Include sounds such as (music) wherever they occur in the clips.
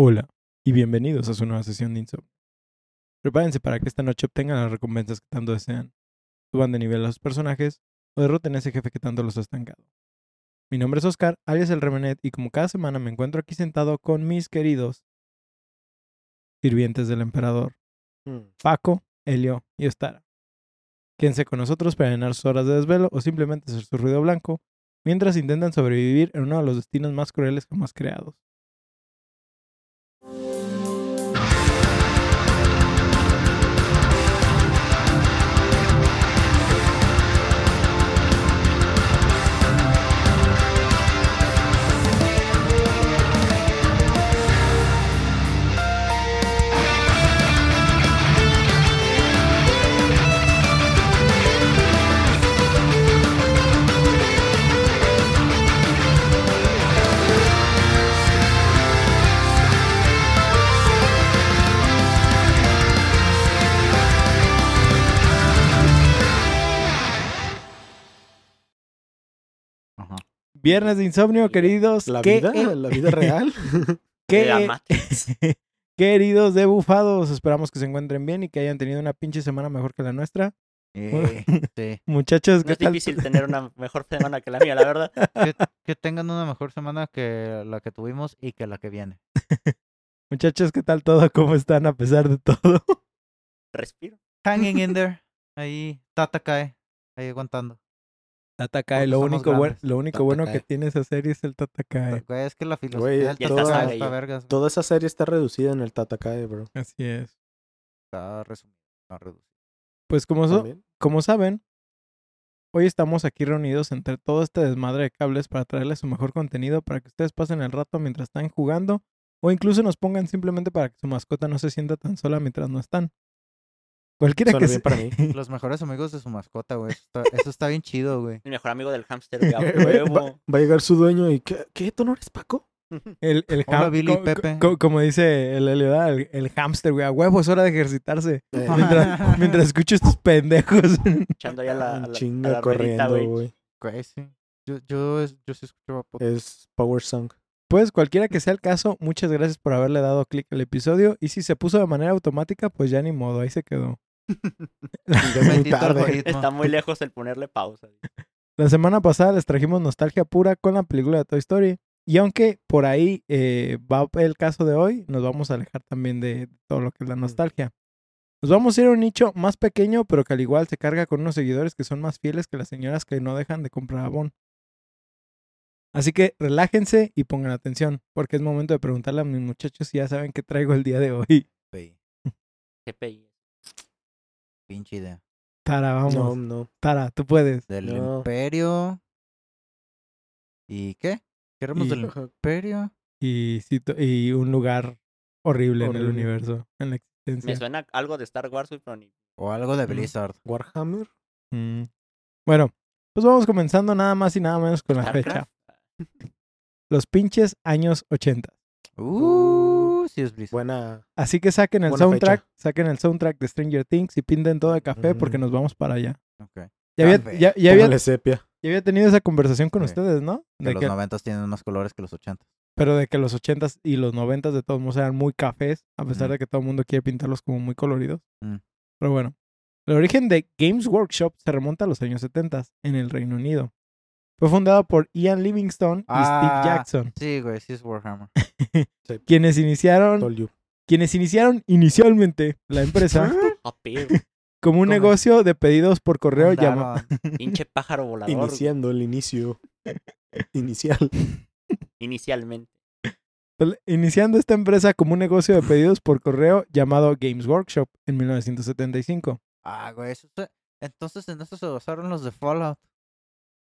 Hola y bienvenidos a su nueva sesión de insomnio. Prepárense para que esta noche obtengan las recompensas que tanto desean, suban de nivel a los personajes o derroten a ese jefe que tanto los ha estancado. Mi nombre es Oscar, alias el Remenet, y como cada semana me encuentro aquí sentado con mis queridos sirvientes del emperador, Mm. Paco, Helio y Ostara. Quédense con nosotros para llenar sus horas de desvelo o simplemente hacer su ruido blanco mientras intentan sobrevivir en uno de los destinos más crueles jamás creados. Viernes de insomnio, queridos. ¿La ¿Qué- vida? ¿La vida real? (laughs) qué- (laughs) queridos de bufados, esperamos que se encuentren bien y que hayan tenido una pinche semana mejor que la nuestra. Eh, sí. (laughs) Muchachos, No ¿qué es tal? difícil tener una mejor semana que la mía, la verdad. Que, que tengan una mejor semana que la que tuvimos y que la que viene. Muchachos, ¿qué tal todo? ¿Cómo están a pesar de todo? Respiro. Hanging in there. Ahí, Tata cae. Ahí aguantando. Tatakae, Porque lo único, buen- grandes. lo único bueno que tiene esa serie es el Tatakae. Güey, es que la filosofía del ya Tata está está, sabe yo. vergas. güey. Toda esa serie está reducida en el Tatakae, bro. Así es. Está resumido, no reducido. Pues como, so- como saben, hoy estamos aquí reunidos entre todo este desmadre de cables para traerles su mejor contenido para que ustedes pasen el rato mientras están jugando o incluso nos pongan simplemente para que su mascota no se sienta tan sola mientras no están. Cualquiera Suena que bien sea. para mí. (laughs) Los mejores amigos de su mascota, güey. Eso está, eso está bien chido, güey. Mi mejor amigo del hámster, güey, a (laughs) Va, huevo. va a llegar su dueño y ¿qué? ¿Qué? ¿Tú no eres Paco? (laughs) El, el Hola, ham- Billy co- Pepe. co- como dice el Helio, ¿verdad? el, el hámster, güey, a huevo, es hora de ejercitarse. Eh, Mientras, mientras escucho estos pendejos. Echando ya la, la, a chinga la corriendo, güey. sí. Yo, yo, yo sí podcast. Es Power Song. Pues cualquiera que sea el caso, muchas gracias por haberle dado clic al episodio. Y si se puso de manera automática, pues ya ni modo, ahí se quedó. Tarde. Está muy lejos el ponerle pausa. La semana pasada les trajimos nostalgia pura con la película de Toy Story. Y aunque por ahí eh, va el caso de hoy, nos vamos a alejar también de todo lo que es la nostalgia. Nos vamos a ir a un nicho más pequeño, pero que al igual se carga con unos seguidores que son más fieles que las señoras que no dejan de comprar abón. Así que relájense y pongan atención, porque es momento de preguntarle a mis muchachos si ya saben qué traigo el día de hoy. GPI. (laughs) Pinche idea. Tara, vamos. No, no. Tara, tú puedes. Del No. imperio. ¿Y qué? Queremos Y- del imperio. Y, y un lugar horrible, en el universo, en la existencia. Me suena algo de Star Wars, güey, pero ni... O algo de Ujú. Blizzard. Warhammer. Mm. Bueno, pues vamos comenzando nada más y nada menos con la fecha. Los pinches años 80. Uh, Buena. Así que saquen el Buena soundtrack, fecha. saquen el soundtrack de Stranger Things y pinten todo de café porque nos vamos para allá. Ok. Ya había, ya, ya había, sepia. ya había tenido esa conversación con ustedes, ¿no? Que De los que- noventas tienen más colores que los ochentas. pero de que los 80s y los 90s de todos modos eran muy cafés, a pesar de que todo el mundo quiere pintarlos como muy coloridos. Mm. Pero bueno, el origen de Games Workshop se remonta a los años 70 en el Reino Unido. Fue fundado por Ian Livingstone y Ah. Steve Jackson, Sí, güey, sí es Warhammer. (laughs) quienes iniciaron, Told you. quienes iniciaron inicialmente la empresa (laughs) (laughs) como un negocio de pedidos por correo llamado Pinche pájaro volador. Iniciando el inicio. Inicial. Inicialmente. iniciando esta empresa como un negocio de pedidos por correo llamado Games Workshop en 1975. Ah, güey, eso se- Entonces en eso se basaron los de Fallout.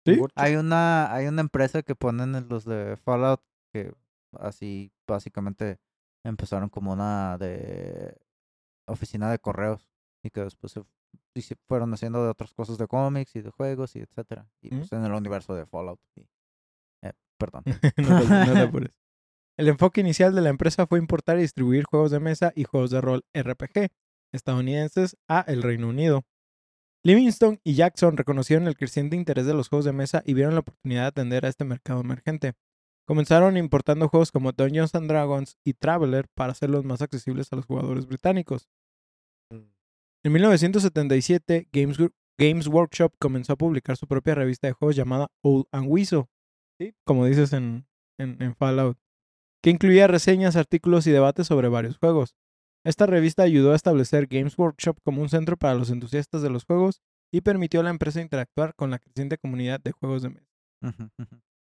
¿Sí? Hay una, hay una empresa que ponen en los de Fallout que así básicamente empezaron como una de oficina de correos y que después se, y se fueron haciendo de otras cosas de cómics y de juegos y etcétera. Y Mm. pues en el universo de Fallout. y- eh, perdón. (laughs) no, no. (laughs) El enfoque inicial de la empresa fue importar y distribuir juegos de mesa y juegos de rol RPG estadounidenses a el Reino Unido. Livingstone y Jackson reconocieron el creciente interés de los juegos de mesa y vieron la oportunidad de atender a este mercado emergente. Comenzaron importando juegos como Dungeons and Dragons y Traveler para hacerlos más accesibles a los jugadores británicos. En 1977, Games, Games Workshop comenzó a publicar su propia revista de juegos llamada Old and ¿sí? como dices en, en- en Fallout, que incluía reseñas, artículos y debates sobre varios juegos. Esta revista ayudó a establecer Games Workshop como un centro para los entusiastas de los juegos y permitió a la empresa interactuar con la creciente comunidad de juegos de mesa.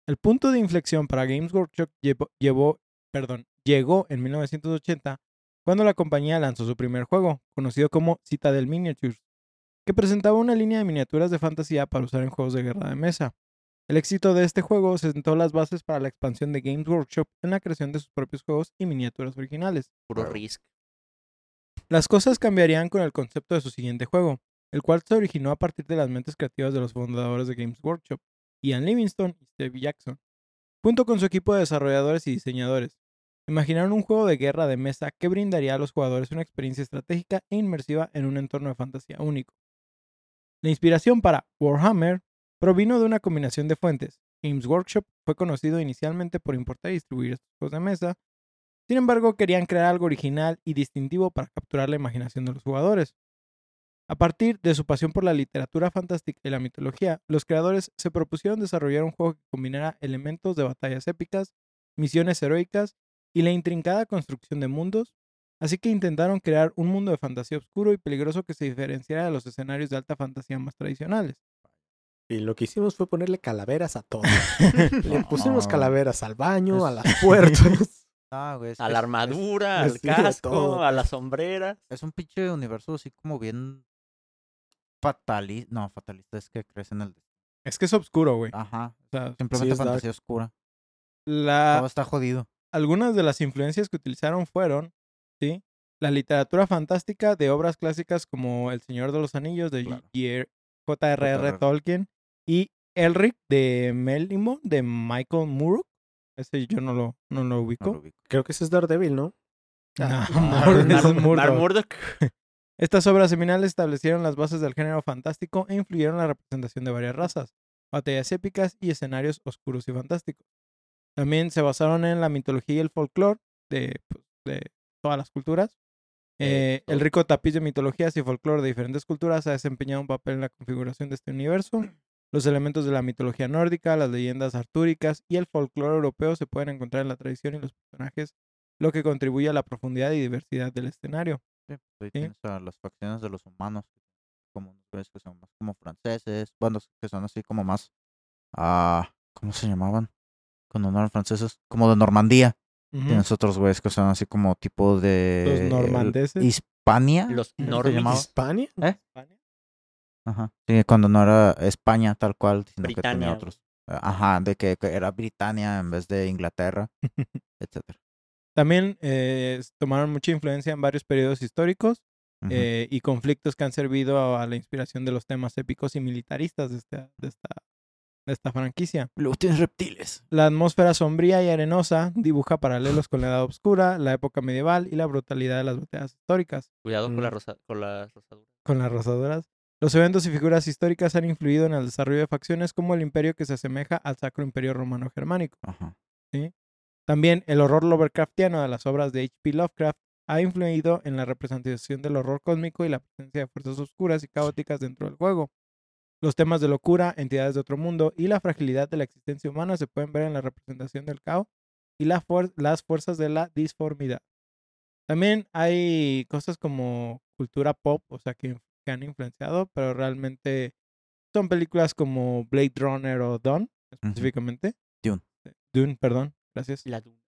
El punto de inflexión para Games Workshop llevó, llevó- perdón, llegó en 1980 cuando la compañía lanzó su primer juego, conocido como Citadel Miniatures, que presentaba una línea de miniaturas de fantasía para usar en juegos de guerra de mesa. El éxito de este juego sentó las bases para la expansión de Games Workshop en la creación de sus propios juegos y miniaturas originales. Puro risk. Las cosas cambiarían con el concepto de su siguiente juego, el cual se originó a partir de las mentes creativas de los fundadores de Games Workshop, Ian Livingstone y Steve Jackson, junto con su equipo de desarrolladores y diseñadores. Imaginaron un juego de guerra de mesa que brindaría a los jugadores una experiencia estratégica e inmersiva en un entorno de fantasía único. La inspiración para Warhammer provino de una combinación de fuentes. Games Workshop fue conocido inicialmente por importar y distribuir estos juegos de mesa, sin embargo, querían crear algo original y distintivo para capturar la imaginación de los jugadores. A partir de su pasión por la literatura fantástica y la mitología, los creadores se propusieron desarrollar un juego que combinara elementos de batallas épicas, misiones heroicas y la intrincada construcción de mundos, así que intentaron crear un mundo de fantasía oscuro y peligroso que se diferenciara de los escenarios de alta fantasía más tradicionales. Y lo que hicimos fue ponerle calaveras a todo. (laughs) Le pusimos calaveras al baño, a las (laughs) puertas. Ah, güey, es A la armadura, es- al (laughs) sí, casco, todo. a las sombreras. Es, un pinche universo así como bien fatalista. No, fatalista es que crece en el... Es que es oscuro, güey. Ajá. O sea, Simplemente es dark. fantasía oscura. la, Todo está jodido. algunas de las influencias que utilizaron fueron, ¿sí? La literatura fantástica de obras clásicas como El Señor de los Anillos de Claro. J.R.R. Tolkien y Elric de Melimo de Michael Moore. Ese yo no lo, no lo No ubico. lo ubico. Creo que ese es Daredevil, ¿no? (laughs) No, Ah, Murdoch. (laughs) Estas obras seminales establecieron las bases del género fantástico e influyeron en la representación de varias razas, batallas épicas y escenarios oscuros y fantásticos. También se basaron en la mitología y el folclore de, pues, de todas las culturas. Eh, el todo. rico tapiz de mitologías y folclore de diferentes culturas ha desempeñado un papel en la configuración de este universo. Los elementos de la mitología nórdica, las leyendas artúricas y el folclore europeo se pueden encontrar en la tradición y los personajes, lo que contribuye a la profundidad y diversidad del escenario. Sí, pues ahí Sí. tienes a las facciones de los humanos, como güeyes que son más como franceses, bueno, que son así como más, ah, ¿cómo se llamaban? Cuando no eran franceses, como de Normandía. Ujú. Tienes otros güeyes que son así como tipo de... Los normandeses. Hispania. Los ¿cómo se normis. llamaba? ¿Hispania? Ajá. Sí, cuando no era España tal cual, sino que tenía otros. Ajá, de que, que era Britania en vez de Inglaterra, (laughs) etcétera. También eh, tomaron mucha influencia en varios periodos históricos eh, y conflictos que han servido a la inspiración de los temas épicos y militaristas de esta, de esta, de esta franquicia. Tienes reptiles. La atmósfera sombría y arenosa dibuja paralelos con la Edad Oscura, la época medieval y la brutalidad de las batallas históricas. Cuidado con, la Mm. rosa, con las rosaduras. Con las rosaduras. Los eventos y figuras históricas han influido en el desarrollo de facciones como el imperio que se asemeja al Sacro Imperio Romano Germánico. Ajá. También el horror Lovecraftiano de las obras de H.P. Lovecraft ha influido en la representación del horror cósmico y la presencia de fuerzas oscuras y caóticas dentro del juego. Los temas de locura, entidades de otro mundo y la fragilidad de la existencia humana se pueden ver en la representación del caos y la fuer- las fuerzas de la disformidad. También hay cosas como cultura pop, o sea, que, que han influenciado, pero realmente son películas como Blade Runner o Dawn, específicamente. Dune. Dune, perdón, gracias. La duna.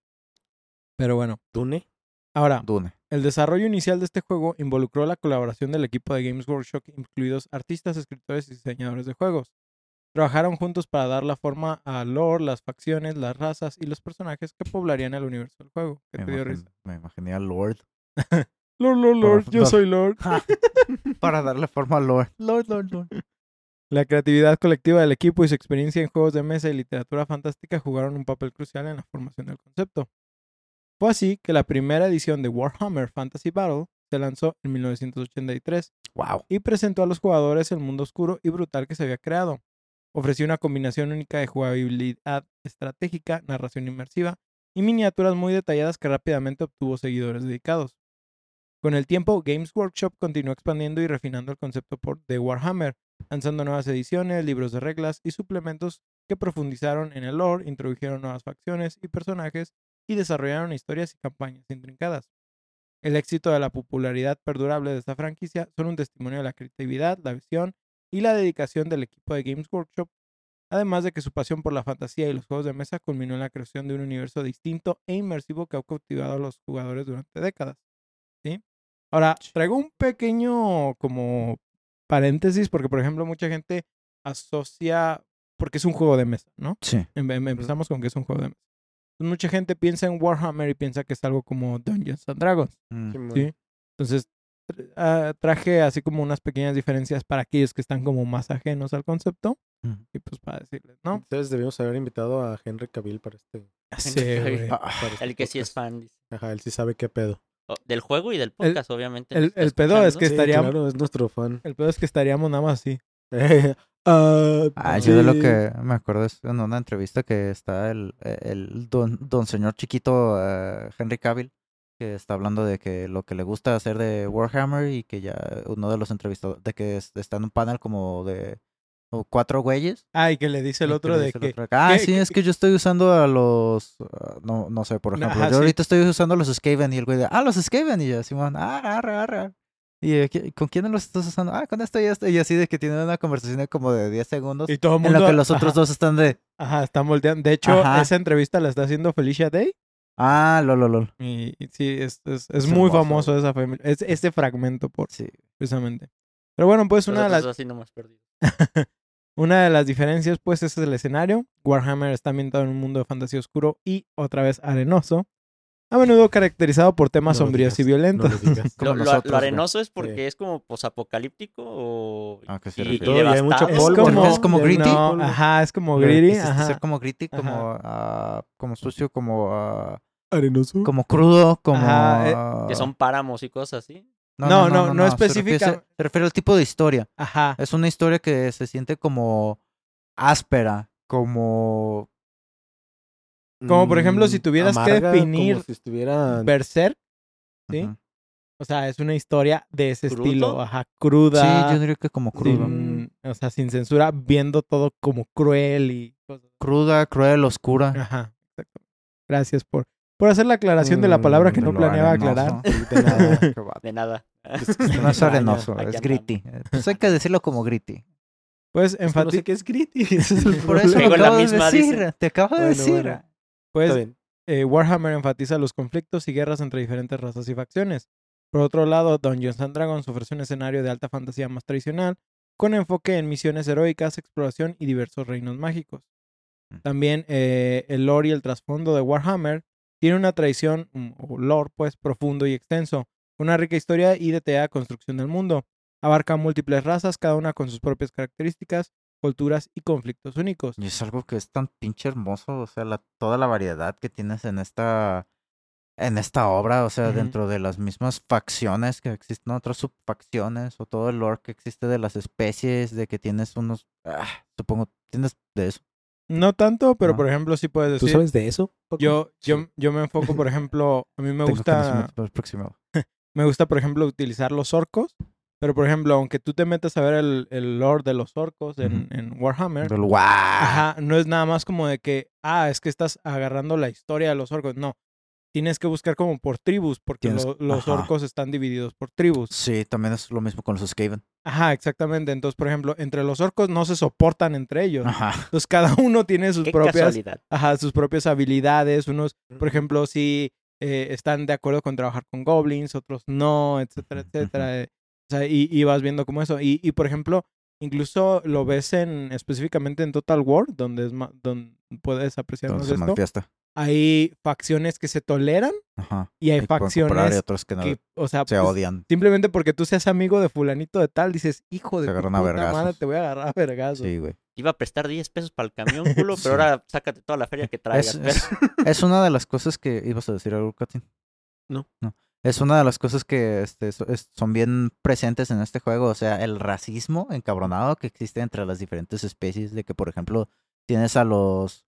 Pero bueno, ¿Dune? ahora, Dune. el desarrollo inicial de este juego involucró la colaboración del equipo de Games Workshop, incluidos artistas, escritores y diseñadores de juegos. Trabajaron juntos para dar la forma al lore, las facciones, las razas y los personajes que poblarían el universo del juego. ¿Qué Me, te dio imagin- risa? me imaginé a Lord. (laughs) Lord, Lord, Lord, yo soy Lord. (laughs) Para darle forma a Lord. Lord, Lord, Lord. La creatividad colectiva del equipo y su experiencia en juegos de mesa y literatura fantástica jugaron un papel crucial en la formación del concepto. Fue así que la primera edición de Warhammer Fantasy Battle se lanzó en 1983 Wow. y presentó a los jugadores el mundo oscuro y brutal que se había creado. ofrecía una combinación única de jugabilidad estratégica, narración inmersiva y miniaturas muy detalladas que rápidamente obtuvo seguidores dedicados. Con el tiempo, Games Workshop continuó expandiendo y refinando el concepto de Warhammer, lanzando nuevas ediciones, libros de reglas y suplementos que profundizaron en el lore, introdujeron nuevas facciones y personajes y desarrollaron historias y campañas intrincadas. El éxito de la popularidad perdurable de esta franquicia son un testimonio de la creatividad, la visión y la dedicación del equipo de Games Workshop, además de que su pasión por la fantasía y los juegos de mesa culminó en la creación de un universo distinto e inmersivo que ha cautivado a los jugadores durante décadas. Ahora, traigo un pequeño como paréntesis, porque por ejemplo mucha gente asocia, porque es un juego de mesa, ¿no? Sí. Em- em- Empezamos con que es un juego de mesa. Entonces, mucha gente piensa en Warhammer y piensa que es algo como Dungeons and Dragons. Mm. ¿sí? Entonces, ah, traje así como unas pequeñas diferencias para aquellos que están como más ajenos al concepto. Mm. Y pues para decirles, ¿no? Entonces debimos haber invitado a Henry Cavill para este. Sí, güey. Ah, para (laughs) este El que sí es fan dice. Ajá, él sí sabe qué pedo. Del juego y del podcast, obviamente. el- el pedo es que Sí, estaría- Claro, es nuestro fan. El peor es que estaríamos nada más así. (laughs) Ah, Ah, yo de lo que me acuerdo es en una entrevista que está el, el don, don señor chiquito eh, Henry Cavill, que está hablando de que lo que le gusta hacer de Warhammer y que ya uno de los entrevistados, de que es- está en un panel como de o cuatro güeyes. Ah, y que le dice el otro de que... otro, ah, sí, es que yo estoy usando a los, ah, no, no sé, por ejemplo, ajá, yo sí. ahorita estoy usando a los Skaven y el güey de, ah, los Skaven y yo, Simón, ah, arre, arre. Y eh, ¿qué- ¿con quién los estás usando? Ah, con esto y esto. Y así de que tienen una conversación de como de 10 segundos. Y todo el En mundo... lo que los otros ajá, dos están de. Ajá, están volteando. De hecho, Ajá. esa entrevista la está haciendo Felicia Day. Ah, lol, lol, lol. Y, y sí, es, es, es Es muy hermoso, famoso esa fami- es, ese fragmento, por, Sí. precisamente. Pero bueno, pues una de las... así no hemos perdido. (laughs) Una de las diferencias, pues, es el escenario. Warhammer está ambientado en un mundo de fantasía oscuro y otra vez arenoso, a menudo caracterizado por temas No lo sombríos y violentos. no lo (laughs) nosotros, arenoso es porque Sí. es como posapocalíptico o. ¿A qué se y- y y hay mucho es como, ¿Es como Ya gritty? ajá, es como gritty, ajá. ser como gritty, como, ah, como sucio, como, ah, Arenoso. como crudo, como... Ajá, eh, Que son páramos y cosas así. No, no, no Se se refiere al tipo de historia. Ajá. Es una historia que se siente como áspera, como... Como, por ejemplo, si Mm, tuvieras que definir Como si estuviera. Berserk, ¿sí? O sea, es una historia de ese ¿Crudo? estilo, ajá, cruda. Sí, yo diría que como crudo. sin- o sea, sin censura, viendo todo como cruel y cosas. Cruda, cruel, oscura. Ajá, exacto. Gracias por, por hacer la aclaración de la palabra que Mm, no planeaba arenoso. aclarar. (laughs) De nada. (laughs) De nada. Es que (laughs) No es arenoso, es gritty. Eh, Pues hay que decirlo como gritty. Pues, Es que no sé qué es gritty. ese es el Por eso lo Digo la acabo de misma, decir. dice. Te acabo de Bueno, decir. bueno. pues eh, Warhammer enfatiza los conflictos y guerras entre diferentes razas y facciones. Por otro lado, Dungeons and Dragons ofrece un escenario de alta fantasía más tradicional, con enfoque en misiones heroicas, exploración y diversos reinos mágicos. Mm. También eh, el lore y el trasfondo de Warhammer tiene una tradición, mm, o lore, pues, profundo y extenso, una rica historia y detallada construcción del mundo. Abarca múltiples razas, cada una con sus propias características, culturas y conflictos únicos. Y es algo que es tan pinche hermoso, o sea, la, toda la variedad que tienes en esta en esta obra, o sea, dentro de las mismas facciones que existen, otras subfacciones, o todo el lore que existe de las especies, de que tienes unos, ah, supongo, tienes de eso. No tanto, pero No. por ejemplo, sí puedes ¿Tú decir. sabes de eso? Yo, yo, Sí. yo me enfoco, por ejemplo, a mí me gusta, (laughs) me gusta, por ejemplo, utilizar los orcos. Pero, por ejemplo, aunque tú te metas a ver el, el lore de los orcos en, en Warhammer, Del guau. ajá, no es nada más como de que, ah, es que estás agarrando la historia de los orcos. No, tienes que buscar como por tribus, porque lo- los orcos están divididos por tribus. Sí, también es lo mismo con los Skaven. Ajá, exactamente. Entonces, por ejemplo, entre los orcos no se soportan entre ellos. Ajá. Entonces, cada (laughs) uno tiene sus Qué propias casualidad. ajá, sus propias habilidades. Unos, por ejemplo, si eh, están de acuerdo con trabajar con goblins, otros no, etcétera, etcétera. eh, O sea, y, y vas viendo como eso. Y, y, por ejemplo, incluso lo ves en específicamente en Total War, donde es ma- donde puedes apreciar más se esto. manifiesta. Hay facciones que se toleran Ajá. y hay Y cooperar, y facciones otros que no que, o sea, se pues, odian. simplemente porque tú seas amigo de fulanito de tal, dices, hijo de puta madre, te voy a agarrar a vergazos. Sí, güey. Te iba a prestar 10 pesos para el camión, culo, (laughs) Sí. pero ahora sácate toda la feria que traigas. Es, es- (laughs) es una de las cosas que ibas a decir algo, Katin. No. No. Es una de las cosas que este, so- es- son bien presentes en este juego. O sea, el racismo encabronado que existe entre las diferentes especies. De que, por ejemplo, tienes a los.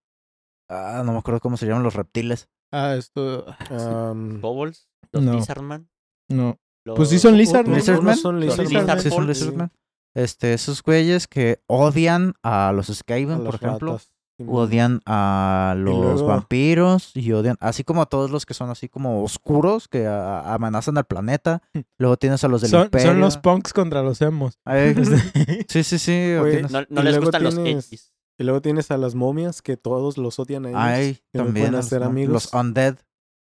Ah, no me acuerdo cómo se llaman los reptiles. Ah, esto. Am, Bubbles, los No. Lizardman. No. Los... Pues sí son lizard, ¿no? Lizardman. unos son Los Lizardman. Lizard Sí, son Lizardman. Este, esos güeyes que odian a los Skaven, por ejemplo. ratas. Odian a los luego- vampiros y odian, así como a todos los que son así como oscuros que a- amenazan al planeta. (laughs) Luego tienes a los del Son, imperio. son los punks contra los emos. Ay, (laughs) sí, sí, sí. No, les gustan los edgies. Y luego tienes a las momias que todos los odian a ellos. Ay, que no también. pueden a hacer los, amigos. los undead.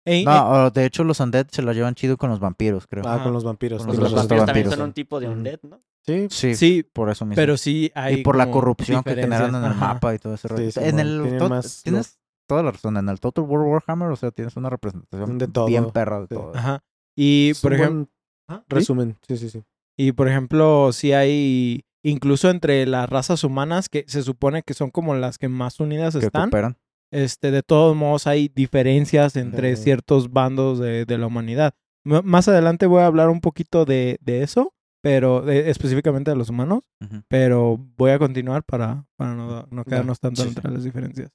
Ey, No, de hecho los undead se la llevan chido con los vampiros, creo. Ah, con los vampiros. Con los vampiros también vampiros, son sí. un tipo de undead, ¿no? Sí, Sí, sí, por eso mismo. pero sí hay. y por la corrupción que generan en el Ajá. mapa y todo ese rollo. Sí, en el más tienes toda la razón. En el Total War Warhammer, o sea, tienes una representación De todo, bien perra de sí. todo. Ajá. Y Es por ejemplo. buen Resumen, sí, sí, sí. Y por ejemplo, sí hay. Incluso entre las razas humanas que se supone que son como las que más unidas que están. cooperan. Este, de todos modos hay diferencias entre Sí. ciertos bandos de, de la humanidad. M- más adelante voy a hablar un poquito de, de eso, pero de- específicamente de los humanos, pero voy a continuar para, para no, no quedarnos tanto sí, entre las diferencias.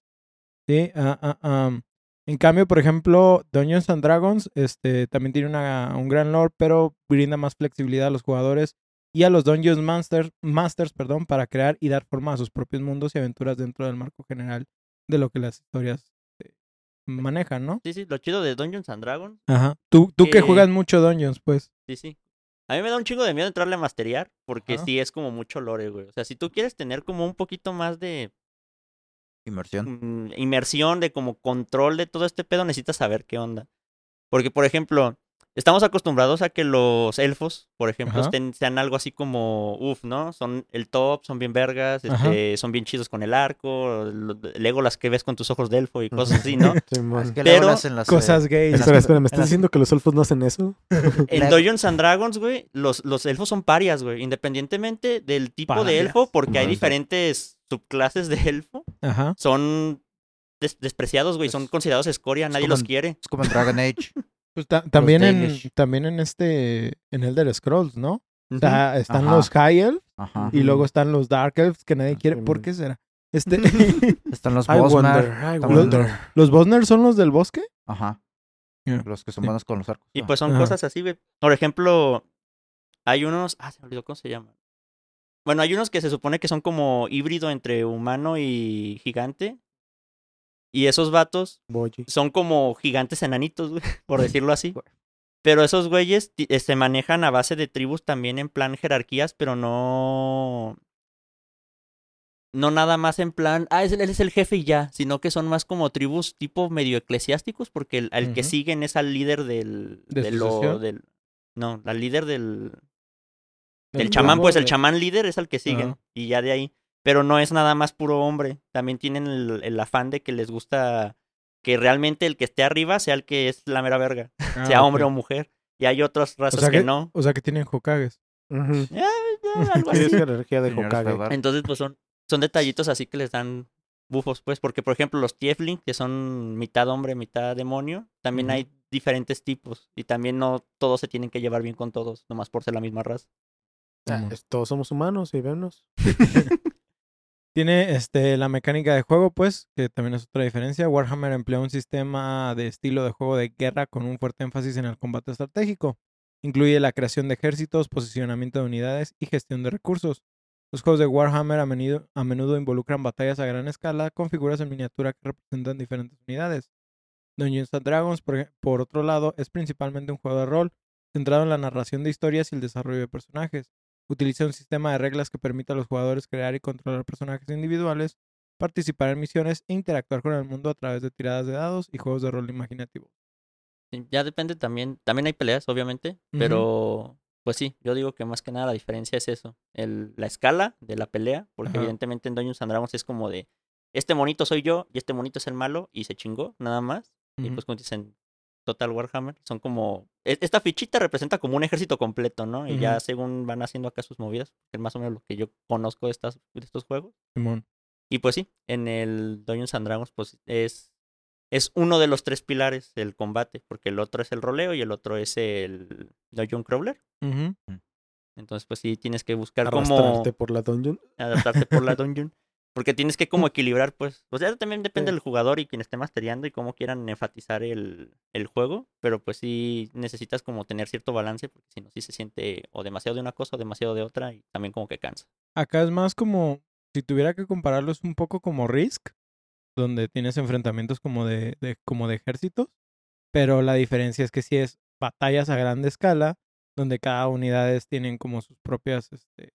Sí, ah, ah, am. en cambio, por ejemplo, Dungeons and Dragons este, también tiene una, un gran lore, pero brinda más flexibilidad a los jugadores y a los Dungeons Masters, Masters perdón, para crear y dar forma a sus propios mundos y aventuras dentro del marco general de lo que las historias eh, manejan, ¿no? Sí, sí, lo chido de Dungeons and Dragons. Ajá. Tú, tú que Que- juegas mucho Dungeons, pues. Sí, sí. A mí me da un chingo de miedo entrarle a masterear porque Ajá. sí es como mucho lore, güey. O sea, si tú quieres tener como un poquito más de Inmersión. mm, inmersión, de como control de todo este pedo, necesitas saber qué onda. Porque, por ejemplo, estamos acostumbrados a que los elfos, por ejemplo, estén, sean algo así como, uff, ¿no? Son el top, son bien vergas, este, son bien chidos con el arco, luego las que ves con tus ojos de elfo y cosas así, ¿no? (laughs) Simón. Es que Pero las en las, Cosas eh, gays. Espera, espera, ¿me estás las- diciendo que los elfos no hacen eso? (laughs) En Dungeons and Dragons, güey, los, los elfos son parias, güey, independientemente del tipo de elfo, porque hay diferentes subclases de elfo, Ajá. son des- despreciados, güey, son considerados escoria, nadie como los en- quiere. Es como en Dragon (laughs) Age. Pues ta- también en también en este en Elder Scrolls, ¿no? O sea, están Ajá. los High Elves Ajá. y luego están los Dark Elves que nadie quiere. sí, ¿Por qué será? Este (laughs) Están los también. wonder. los Bosner son los del bosque? Ajá. Ya. Los que son Sí. buenos con los arcos. Y Ah. pues son Ajá. cosas así, güey. Por ejemplo, hay unos. Ah, se me olvidó cómo se llaman. Bueno, hay unos que se supone que son como híbrido entre humano y gigante. Y esos vatos son como gigantes enanitos, güey, (laughs) por decirlo así. Pero esos güeyes eh, se manejan a base de tribus también en plan jerarquías, pero no. No nada más en plan, ah, él es el jefe y ya, sino que son más como tribus tipo medio eclesiásticos, porque el, al que siguen es al líder del. ¿De lo, del no, al líder del. Del El chamán, pues el chamán líder es al que siguen. Y ya de ahí. Pero no es nada más puro hombre. También tienen el, el afán de que les gusta que realmente el que esté arriba sea el que es la mera verga. (laughs) Ah, sea hombre o mujer. Y hay otras razas sea que, que- no. O sea que tienen Hokages. (laughs) Algo así. jerarquía de Hokage. Entonces, pues son, son detallitos así que les dan bufos, pues. Porque, por ejemplo, los Tiefling, que son mitad hombre, mitad demonio, también hay diferentes tipos. Y también no todos se tienen que llevar bien con todos, nomás por ser la misma raza. Ah, Todos somos humanos y vémonos. (laughs) Tiene este, la mecánica de juego, pues, que también es otra diferencia. Warhammer emplea un sistema de estilo de juego de guerra con un fuerte énfasis en el combate estratégico. Incluye la creación de ejércitos, posicionamiento de unidades y gestión de recursos. Los juegos de Warhammer a menudo, a menudo involucran batallas a gran escala con figuras en miniatura que representan diferentes unidades. Dungeons and Dragons, por, por otro lado, es principalmente un juego de rol centrado en la narración de historias y el desarrollo de personajes. Utiliza un sistema de reglas que permite a los jugadores crear y controlar personajes individuales, participar en misiones e interactuar con el mundo a través de tiradas de dados y juegos de rol imaginativo. Ya depende también. También hay peleas, obviamente. Pero, pues sí, yo digo que más que nada la diferencia es eso. El, la escala de la pelea. Porque evidentemente en Dungeons and Dragons es como de. Este monito soy yo y este monito es el malo y se chingó, nada más. Y pues como dicen Total Warhammer, son como... e- Esta fichita representa como un ejército completo, ¿no? Y ya según van haciendo acá sus movidas, que es más o menos lo que yo conozco de, estas, de estos juegos. Simón. Y pues sí, en el Dungeons and Dragons pues es es uno de los tres pilares del combate, porque el otro es el roleo y el otro es el Dungeon Crawler. Ujú. Entonces, pues sí, tienes que buscar cómo Arrastrarte por la dungeon. adaptarte por la dungeon. Porque tienes que como equilibrar, pues. O sea, también depende Sí. del jugador y quien esté masteriando y cómo quieran enfatizar el, el juego. Pero pues sí necesitas como tener cierto balance, porque si no, sí se siente o demasiado de una cosa o demasiado de otra y también como que cansa. Acá es más como, si tuviera que compararlo, es un poco como Risk, donde tienes enfrentamientos como de, de- como de ejércitos, pero la diferencia es que sí es batallas a gran escala, donde cada unidades tienen como sus propias este,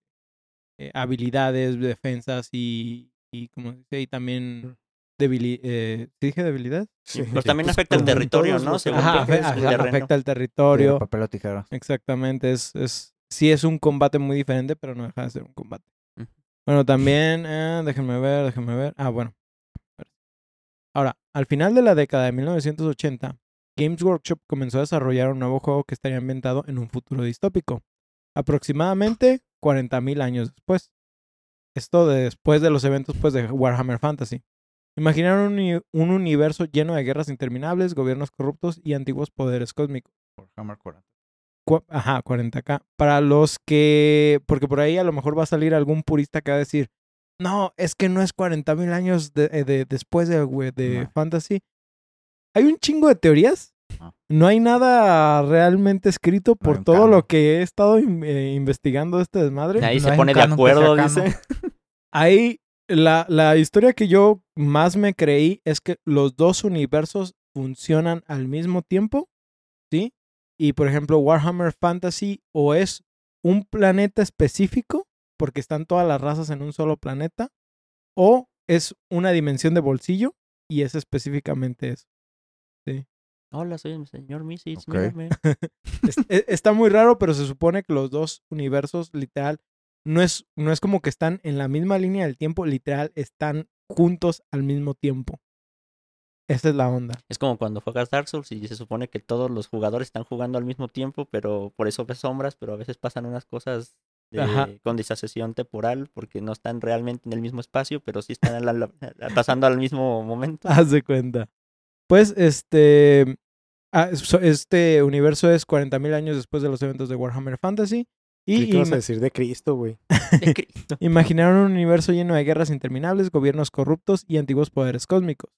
eh, habilidades, defensas y, y como dice, y también debili eh, ¿sí dije debilidad? Sí. Pero también Pues afecta el territorio, ¿no? Según Ajá, que ajá, afecta el territorio. papel o tijera. Exactamente, es, es, sí es un combate muy diferente, pero no deja de ser un combate. Bueno, también, eh, déjenme ver, déjenme ver. Ah, bueno. Ahora, al final de la década de 1980, Games Workshop comenzó a desarrollar un nuevo juego que estaría ambientado en un futuro distópico, aproximadamente 40.000 años después. Esto de- después de los eventos pues, de Warhammer Fantasy. Imaginaron un, uni- un universo lleno de guerras interminables, gobiernos corruptos y antiguos poderes cósmicos. Warhammer 40. Cu- Ajá, 40k. Para los que. Porque por ahí a lo mejor va a salir algún purista que va a decir: No, es que no es 40.000 años de, eh, de- después de, de No. Fantasy. Hay un chingo de teorías. No hay nada realmente escrito por todo lo que he estado in- eh, investigando de este desmadre. Ahí No se hay pone de acuerdo, dice. (laughs) (laughs) Ahí, la, la historia que yo más me creí es que los dos universos funcionan al mismo tiempo, ¿sí? Y por ejemplo, Warhammer Fantasy o es un planeta específico, porque están todas las razas en un solo planeta, o es una dimensión de bolsillo y es específicamente eso. Hola, soy el señor Misis. Ok. mírame. (laughs) Es- e- está muy raro, pero se supone que los dos universos, literal, no es, no es como que están en la misma línea del tiempo, literal, están juntos al mismo tiempo. Esa es la onda. Es como cuando juegas Dark Souls y se supone que todos los jugadores están jugando al mismo tiempo, pero por eso ves sombras, pero a veces pasan unas cosas de Ajá. condensación temporal porque no están realmente en el mismo espacio, pero sí están pasando al mismo momento. Haz de cuenta. Pues, este. ah, Este universo es 40.000 años después de los eventos de Warhammer Fantasy. ¿Y qué vas a decir de Cristo, güey? De (laughs) Cristo. imaginaron un universo lleno de guerras interminables, gobiernos corruptos y antiguos poderes cósmicos.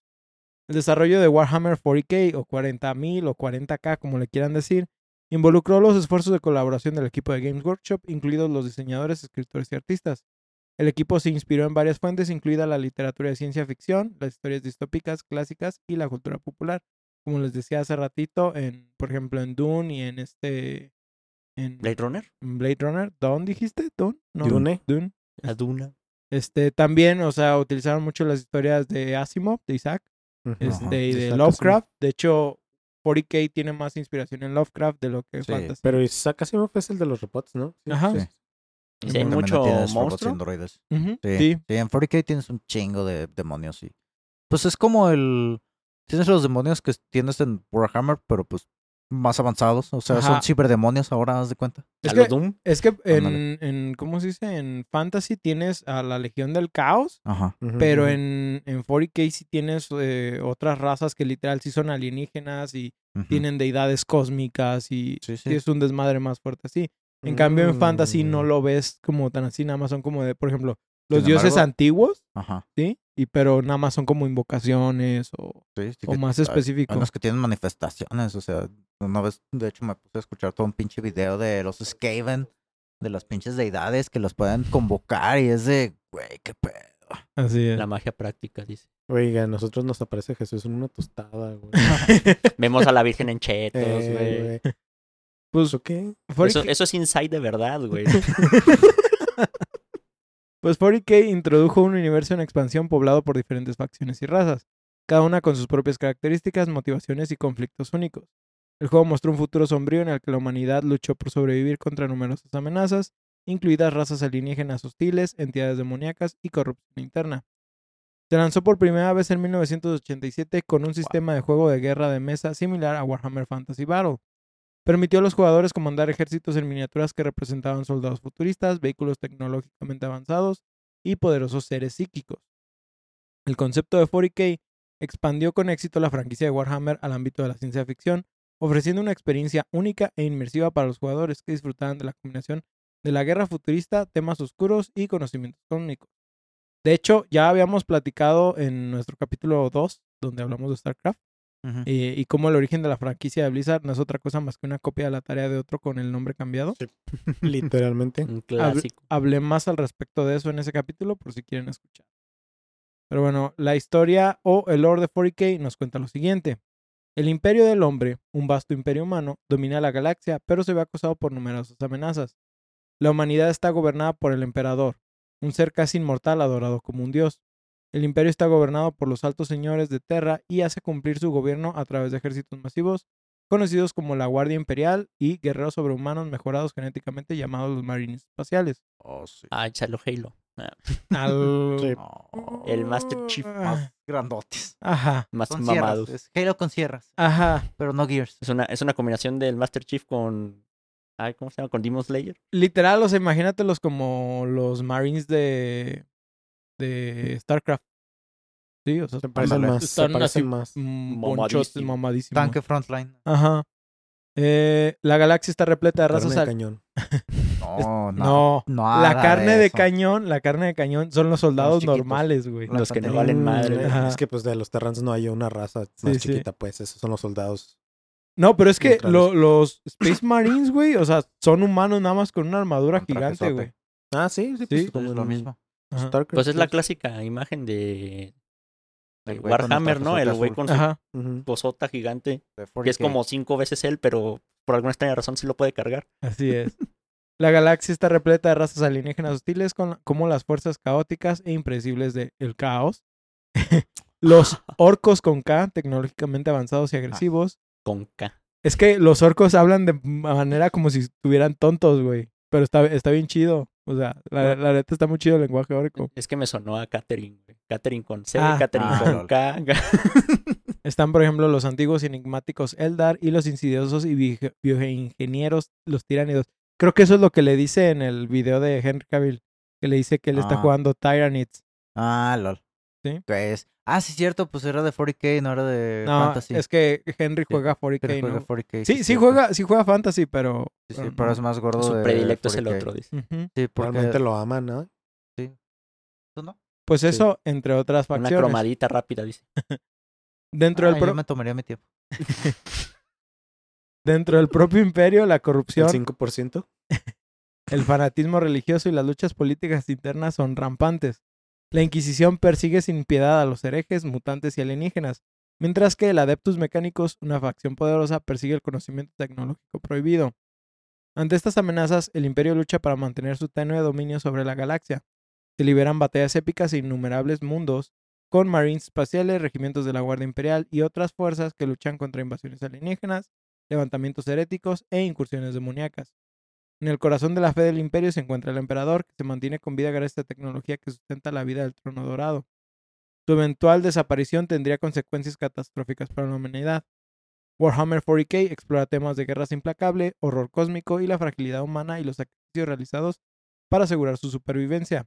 El desarrollo de Warhammer 40k o 40.000 o 40k, como le quieran decir, involucró los esfuerzos de colaboración del equipo de Games Workshop, incluidos los diseñadores, escritores y artistas. El equipo se inspiró en varias fuentes, incluida la literatura de ciencia ficción, las historias distópicas clásicas y la cultura popular. Como les decía hace ratito, en, por ejemplo, en Dune y en este. En Blade Runner, en Blade Runner. ¿Dune dijiste? ¿Dune? No, Dune. Dune. Aduna. Este, también, o sea, utilizaron mucho las historias de Asimov, de Isaac, este, y de Isaac Lovecraft. De hecho, 40k tiene más inspiración en Lovecraft de lo que Sí, Fantasy. Pero Isaac Asimov es el de los robots, ¿no? Sí. Ajá. Sí. Y si hay mucho robots monstruo. androides. Ujú, Sí. sí. sí. en 40k tienes un chingo de demonios y pues es como el tienes los demonios que tienes en Warhammer, pero pues más avanzados, o sea, Ajá. son ciberdemonios ahora, haz de cuenta. Es que, Doom. es que en, en, ¿cómo se dice? En Fantasy tienes a la Legión del Caos, Ajá. Pero en, en 40k sí tienes eh, otras razas que literal sí son alienígenas y tienen deidades cósmicas y Sí, sí sí. es un desmadre más fuerte así. En cambio, en Fantasy no Mm. lo ves como tan así, nada más son como de, por ejemplo, los Sin dioses embargo- antiguos, Ajá. ¿sí? Y pero nada más son como invocaciones o, Sí, sí o que- más hay- específico. Hay unos que tienen manifestaciones, o sea, una vez, de hecho, me puse a escuchar todo un pinche video de los Skaven, de las pinches deidades que los pueden convocar y es de, güey, qué pedo. Así es. La magia práctica, dice. Oiga, a nosotros nos aparece Jesús en una tostada, güey. (laughs) Vemos a la Virgen en (laughs) chetos, Eh, güey. güey. Pues, ¿Eso qué? 40K Eso, eso es inside de verdad, güey. (laughs) pues 40K introdujo un universo en expansión poblado por diferentes facciones y razas, cada una con sus propias características, motivaciones y conflictos únicos. El juego mostró un futuro sombrío en el que la humanidad luchó por sobrevivir contra numerosas amenazas, incluidas razas alienígenas hostiles, entidades demoníacas y corrupción interna. Se lanzó por primera vez en 1987 con un sistema de juego de guerra de mesa similar a Warhammer Fantasy Battle. Permitió a los jugadores comandar ejércitos en miniaturas que representaban soldados futuristas, vehículos tecnológicamente avanzados y poderosos seres psíquicos. El concepto de 40K expandió con éxito la franquicia de Warhammer al ámbito de la ciencia ficción, ofreciendo una experiencia única e inmersiva para los jugadores que disfrutaban de la combinación de la guerra futurista, temas oscuros y conocimientos cósmicos. De hecho, ya habíamos platicado en nuestro capítulo 2, donde hablamos de StarCraft, Eh, y cómo el origen de la franquicia de Blizzard no es otra cosa más que una copia de la tarea de otro con el nombre cambiado. (laughs) Literalmente. Un clásico. Hablé más al respecto de eso en ese capítulo por si quieren escuchar. Pero bueno, la historia o el lore de 40K nos cuenta lo siguiente. El imperio del hombre, un vasto imperio humano, domina la galaxia, pero se ve acosado por numerosas amenazas. La humanidad está gobernada por el emperador, un ser casi inmortal adorado como un dios. El imperio está gobernado por los altos señores de Terra y hace cumplir su gobierno a través de ejércitos masivos, conocidos como la Guardia Imperial y guerreros sobrehumanos mejorados genéticamente llamados los Marines Espaciales. Oh, sí. Ah, échalo Halo. Ah, Al- Sí. Oh, El Master Chief más grandotes. Ajá, más Con mamados. sierras. Es Halo con sierras, ajá. pero no Gears. Es una, es una combinación del Master Chief con. Ay, ¿Cómo se llama? Con Demon Slayer. Literal, o sea, imagínatelos como los Marines de, de StarCraft. Sí, o sea, Se parecen más. Se están parecen así, más. Mamadísimo. mamadísimos. Tanque Frontline. Ajá. Eh, la galaxia está repleta de razas. Carne de cañón. (laughs) No, no. No, la carne de cañón, la carne de cañón son los soldados normales, güey. Los que no valen madre. Ajá. Es que pues de los Terrans no hay una raza Sí, más sí. chiquita, pues. Esos son los soldados. No, pero es que lo- los Space Marines, güey, o sea, son humanos nada más con una armadura gigante, güey. Ah, sí, sí. Sí, Pues, Es como lo en mismo. StarCraft, Pues es la pues. clásica imagen de. El de Warhammer, ¿no? El güey con su Ajá. Gigante. De Que es 40K. como cinco veces él, pero por alguna extraña razón sí lo puede cargar. Así es. La galaxia está repleta de razas alienígenas hostiles con, como las fuerzas caóticas e impredecibles del caos. (laughs) los (laughs) orcos con K, tecnológicamente avanzados y agresivos. Con K. Es que los orcos hablan de manera como si estuvieran tontos, güey. Pero está, está bien chido. O sea, la, la neta está muy chido el lenguaje orco. Es que me sonó a Catherine, güey. Catherine con C, Ah. Catherine Ah, con. K. (laughs) Están, por ejemplo, los antiguos enigmáticos Eldar y los insidiosos y bio- bioingenieros, los tiránidos. Creo que eso es lo que le dice en el video de Henry Cavill. Que le dice que él está Ah. jugando Tyranids. Ah, lol. Sí. Pues, ah, sí, cierto, pues era de 40k, no era de No, Fantasy. es que Henry juega 40k, Pero juega ¿no? 40K. Sí, sí juega, sí juega Fantasy, pero... Sí, sí, pero es más gordo Su de predilecto es el 40K. otro, dice. Sí, porque... Realmente lo aman, ¿no? ¿Tú no? Pues Sí. eso, entre otras Una facciones. cromadita rápida, dice. (laughs) Dentro, Ah, del yo pro- me tomaría mi tiempo. (laughs) dentro del propio imperio, la corrupción, El 5%. (laughs) el fanatismo religioso y las luchas políticas internas son rampantes. La Inquisición persigue sin piedad a los herejes, mutantes y alienígenas, mientras que el Adeptus Mechanicus, una facción poderosa, persigue el conocimiento tecnológico prohibido. Ante estas amenazas, el imperio lucha para mantener su tenue dominio sobre la galaxia. Se liberan batallas épicas e innumerables mundos, con marines espaciales, regimientos de la Guardia Imperial y otras fuerzas que luchan contra invasiones alienígenas, levantamientos heréticos e incursiones demoníacas. En el corazón de la fe del imperio se encuentra el emperador, que se mantiene con vida gracias a esta tecnología que sustenta la vida del trono dorado. Su eventual desaparición tendría consecuencias catastróficas para la humanidad. Warhammer 40k explora temas de guerras implacable, horror cósmico y la fragilidad humana y los sacrificios realizados para asegurar su supervivencia.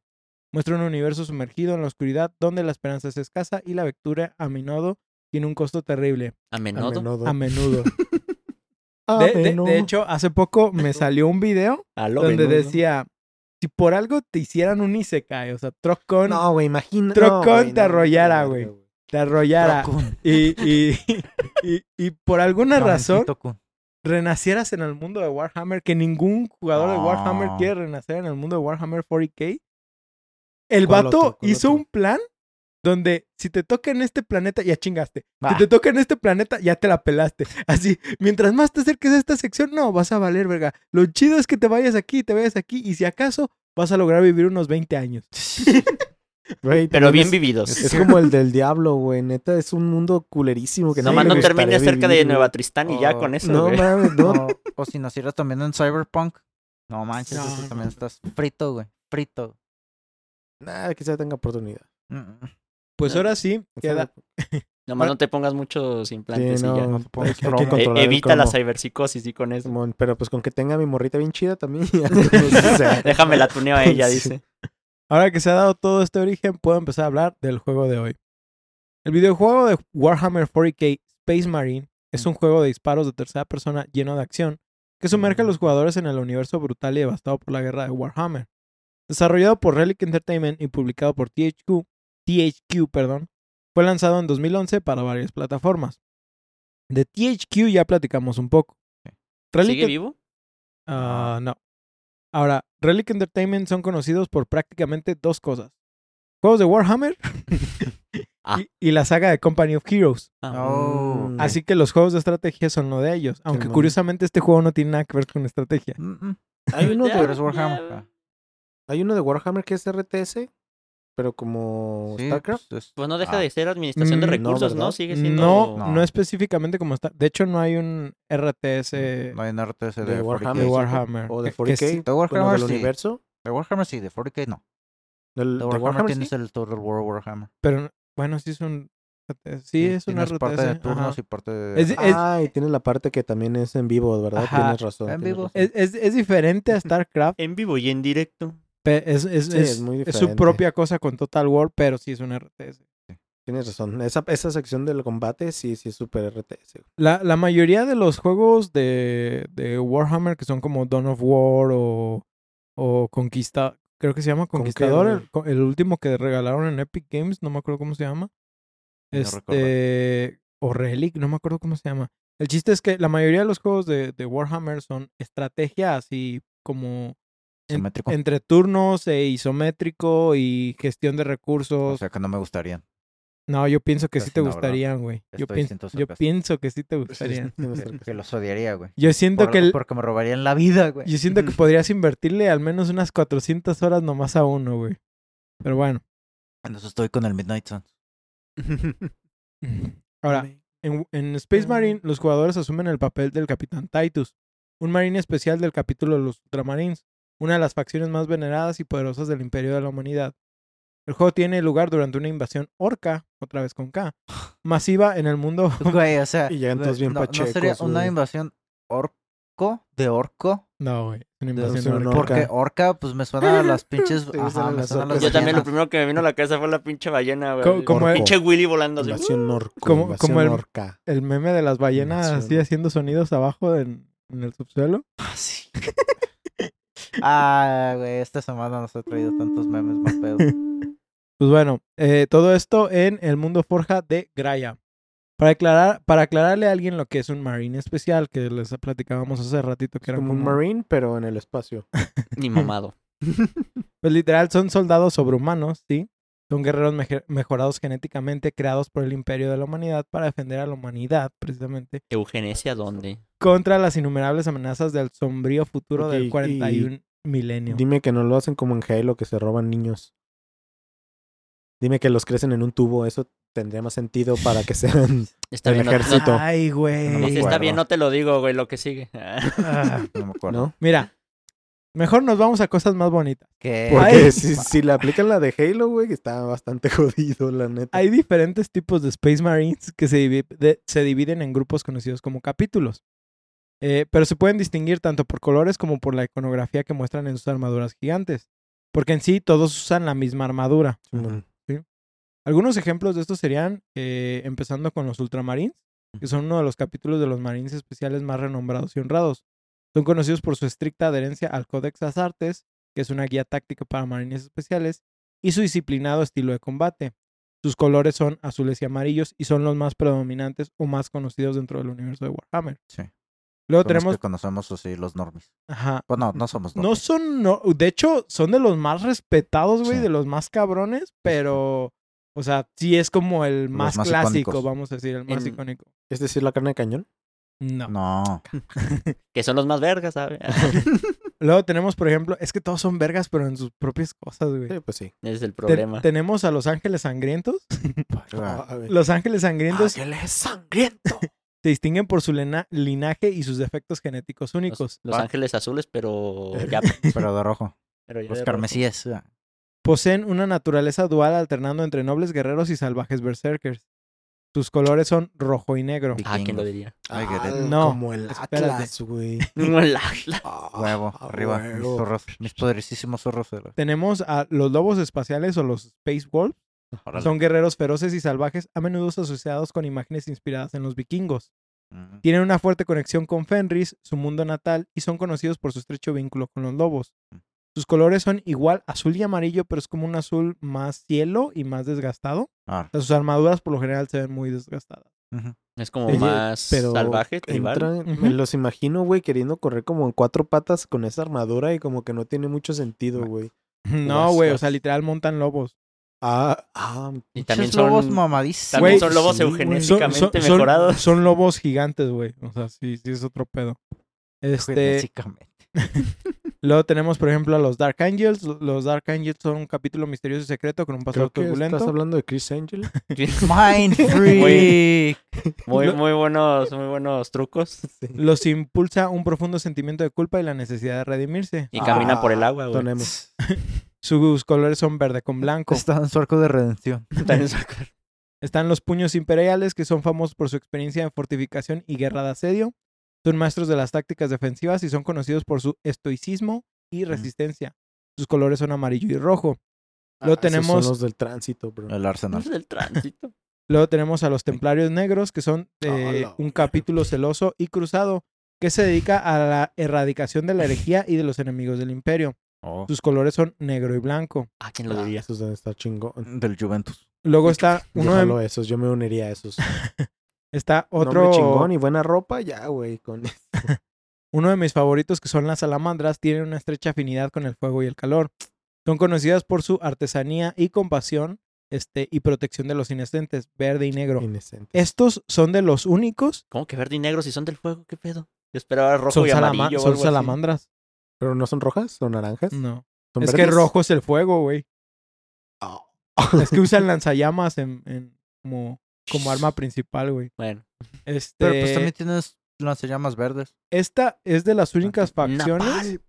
Muestra un universo sumergido en la oscuridad donde la esperanza es escasa y la aventura a menudo tiene un costo terrible. A menudo. A menudo. (laughs) A De, de- de menudo. hecho, hace poco me salió un video donde menudo. decía, si por algo te hicieran un Isekai, o sea, Trocon No, güey, imagina. No, güey, te arrollara, no, güey. te arrollara y, y, y, y por alguna razón renacieras en el mundo de Warhammer, que ningún jugador de Warhammer quiere renacer en el mundo de Warhammer 40k. El ¿Cuál vato hizo otro? un plan donde si te toca en este planeta, ya chingaste. Si Ah. te toca en este planeta, ya te la pelaste. (laughs) Así, mientras más te acerques a esta sección, no, vas a valer, verga. Lo chido es que te vayas aquí, te vayas aquí, y si acaso, vas a lograr vivir unos 20 años. (laughs) Pero bien es- vividos. Es como el del diablo, güey. Neta, es un mundo culerísimo que Sí, Nomás no termine cerca de Nueva. Tristán y ya Oh, con eso, No güey. mames, no. O, o si nacieras también en Cyberpunk. No manches, No, eso no, también no. estás frito, güey. Frito. Nada, quizá tenga oportunidad. Mm, mm. Pues No. ahora sí, queda, (laughs) Nomás no te pongas muchos implantes Sí, y ya. no, no te pongas hay que- hay cromo. que E- evita la ciberpsicosis y con eso. Simón, pero pues con que tenga mi morrita bien chida también. ya, (laughs) (laughs) o sea, Déjame la tuneo a ella, Sí. dice. Ahora que se ha dado todo este origen, puedo empezar a hablar del juego de hoy. El videojuego de Warhammer 40k Space Marine es un juego de disparos de tercera persona lleno de acción que sumerge a los jugadores en el universo brutal y devastado por la guerra de Warhammer. Desarrollado por Relic Entertainment y publicado por THQ, THQ perdón, fue lanzado en 2011 para varias plataformas. De THQ ya platicamos un poco. Relic ¿Sigue vivo? Ah, no. Ahora, Relic Entertainment son conocidos por prácticamente dos cosas. Juegos de Warhammer (laughs) Ah. y, y la saga de Company of Heroes. Ah. Oh. Así que los juegos de estrategia son uno de ellos. Aunque curiosamente este juego no tiene nada que ver con estrategia. Mm, mm. Hay uno, (laughs) de, Warhammer. ah. hay uno de Warhammer que es RTS, pero como Sí, StarCraft. pues, es- Pues no deja ah, de ser administración de Mm, no, recursos, ¿no? ¿verdad? Sigue siendo. No, No. no específicamente como está. De hecho, no hay un RTS No hay un RTS de, de 40K. Warhammer. de sí, Warhammer. O de que- que 40K. sí- De bueno, Warhammer del sí. universo. De Warhammer sí, de 40K no. Del, De de Warhammer, Warhammer tienes sí. el Total War Warhammer. pero bueno, sí es un. Sí, es un Tienes RTS. parte de turnos ajá. y parte de... Es- es- Ah, y tienes la parte que también es en vivo, ¿verdad? Ajá. Tienes razón. En tienes vivo. razón. Es, es- es diferente a (laughs) StarCraft. En vivo y en directo. Es, es- Sí, es- es muy es su propia cosa con Total War, pero sí es un RTS. Tienes razón. Esa, esa sección del combate sí, sí es súper RTS. La, la mayoría de los juegos de, de Warhammer que son como Dawn of War o, o Conquista, creo que se llama Conquistador, el, co- el último que regalaron en Epic Games, no me acuerdo cómo se llama. No Este, o Relic, no me acuerdo cómo se llama. El chiste es que la mayoría de los juegos de, de Warhammer son estrategia así como en- entre turnos e isométrico y gestión de O recursos. sea que no me gustarían. no, yo pienso que sí te no, gustarían, güey. Yo, pienso, yo pienso que sí te (laughs) gustarían. Que los odiaría, güey. Yo siento Por- que el- Porque me robarían la vida, güey. yo siento que (laughs) podrías invertirle al menos unas 400 horas nomás a uno, güey. Pero bueno. Entonces estoy con el Midnight Suns. (laughs) Ahora, en, en Space Marine, los jugadores asumen el papel del Capitán Titus, un marine especial del capítulo de los Ultramarines, una de las facciones más veneradas y poderosas del Imperio de la Humanidad. El juego tiene lugar durante una invasión orca, otra vez con K, masiva en el mundo. (laughs) Güey, o sea... Y llegan todos bien no, ¿no sería una güey. invasión orco? ¿De orco? No, güey. Una invasión orca. Porque orca, pues me suena a las (laughs) pinches... Sí, Ajá, me las suenan orcas. las Yo también lo primero que me vino a la cabeza fue la pinche ballena, güey. Como el- pinche Willy volando así. Invasión orco. Como- invasión como el- orca. El meme de las ballenas Invasión así haciendo sonidos abajo en, en el subsuelo. Ah, sí. (laughs) ah, güey, esta semana nos ha traído tantos memes más pedos. (laughs) Pues bueno, eh, todo esto en el mundo forja de Graya. Para aclarar, para aclararle a alguien lo que es un marine especial, que les platicábamos hace ratito que Es era como un marine, pero en el espacio. (laughs) Ni mamado. Pues literal, son soldados sobrehumanos, ¿sí? Son guerreros mejorados genéticamente, creados por el imperio de la humanidad para defender a la humanidad, precisamente, Eugenesia, ¿dónde? contra las innumerables amenazas del sombrío futuro del 41 milenio. Dime que no lo hacen como en Halo, que se roban niños. Dime que los crecen en un tubo. Eso tendría más sentido para que sean... (laughs) Está El bien, no- no- ejército. Ay, güey. No está bien, no te lo digo, güey, lo que sigue. (laughs) Ah, No me acuerdo. ¿No? Mira, mejor nos vamos a cosas más bonitas. ¿Qué? Porque Ay. si, si le aplican la de Halo, güey, que está bastante (laughs) jodido, la neta. Hay diferentes tipos de Space Marines que se, divi- de- se dividen en grupos conocidos como capítulos. Eh, pero se pueden distinguir tanto por colores como por la iconografía que muestran en sus armaduras gigantes. Porque en sí todos usan la misma armadura. Algunos ejemplos de estos serían, eh, empezando con los Ultramarines, que son uno de los capítulos de los Marines especiales más renombrados y honrados. Son conocidos por su estricta adherencia al Codex Asartes, que es una guía táctica para Marines especiales, y su disciplinado estilo de combate. Sus colores son azules y amarillos y son los más predominantes o más conocidos dentro del universo de Warhammer. Sí. Luego Son los tenemos... que conocemos así, los normies. Ajá. Bueno, no somos No normies. son... no- de hecho, son de los más respetados, güey, Sí. de los más cabrones, pero... O sea, sí es como el más, más clásico, icónicos. vamos a decir, el más En- icónico. Es decir, la carne de cañón. No. No. (laughs) que son los más vergas, ¿sabes? (laughs) Luego tenemos, por ejemplo, es que todos son vergas, pero en sus propias cosas, güey. Sí, pues sí. Ese es el Te- problema. tenemos a los ángeles sangrientos. (laughs) Ah. Los ángeles sangrientos Ángeles sangriento. se distinguen por su linaje y sus defectos genéticos únicos. Los, los Ah. ángeles azules, pero ya. Pero de rojo. Pero ya Los de carmesíes. ah. Poseen una naturaleza dual alternando entre nobles guerreros y salvajes berserkers. Sus colores son rojo y negro. Ah, ¿quién lo diría? Ay, que Ah, No, Como el espérate. Atlas, güey. (laughs) No, el Atlas. Ah, Huevo, arriba. Mis zorros. Mis poderosísimos zorros. Tenemos a los lobos espaciales o los Space Wolves. Órale. Son guerreros feroces y salvajes, a menudo asociados con imágenes inspiradas en los vikingos. Tienen una fuerte conexión con Fenris, su mundo natal, y son conocidos por su estrecho vínculo con los lobos. Sus colores son igual azul y amarillo, pero es como un azul más cielo y más desgastado. Arre. O sea, sus armaduras por lo general se ven muy desgastadas. Ujú. Es como más pero salvaje, tribal. me los imagino, güey, queriendo correr como en cuatro patas con esa armadura y como que no tiene mucho sentido, güey. (laughs) No, güey, o sea, literal montan lobos. Ah, ah, Y también Pinches lobos son, mamadísimos. también Güey, son lobos sí. Son, son- son- mejorados. son lobos gigantes, güey. O sea, sí, sí es otro pedo. (laughs) Este, Genéticamente. (laughs) luego tenemos, por ejemplo, a los Dark Angels. Los Dark Angels son un capítulo misterioso y secreto con un pasado creo que turbulento. estás hablando de Chris Angel. (laughs) (laughs) Mind freak. Muy, muy buenos, muy buenos trucos. (laughs) Sí. Los impulsa un profundo sentimiento de culpa y la necesidad de redimirse. Y camina por el Ah, agua, güey. Tenemos. Sus colores son verde con blanco. Está en su arco de redención. También saca- Están los puños imperiales, que son famosos por su experiencia en fortificación y guerra de asedio. Son maestros de las tácticas defensivas y son conocidos por su estoicismo y resistencia. Sus colores son amarillo y rojo. Luego Ah, esos tenemos- Son los del tránsito, bro. El arsenal. es del tránsito. (laughs) Luego tenemos a los templarios negros, que son eh, un capítulo celoso y cruzado, que se dedica a la erradicación de la herejía y de los enemigos del imperio. Oh, Sus colores son negro y blanco. Ah, ¿quién lo Ah, diría? esos deben estar chingón. Del Juventus. Luego está uno de, esos, yo me uniría a esos. (laughs) está Otro chingón y buena ropa, ya, güey. Con... (laughs) Uno de mis favoritos, que son las salamandras, tienen una estrecha afinidad con el fuego y el calor. Son conocidas por su artesanía y compasión este, y protección de los inocentes, verde y negro. Inocente. Estos son de los únicos. ¿Cómo que verde y negro si son del fuego? ¿Qué pedo? Yo esperaba rojo Son, y salama- amarillo o son así. salamandras. ¿Pero no son rojas? ¿Son naranjas? No. ¿Son Es que rojo es el fuego, güey. Oh. Es que (laughs) usan lanzallamas en, en- como, como arma principal, güey. Bueno, Este, Pero pues también tienes lanzallamas verdes. Esta es de las únicas Napal. facciones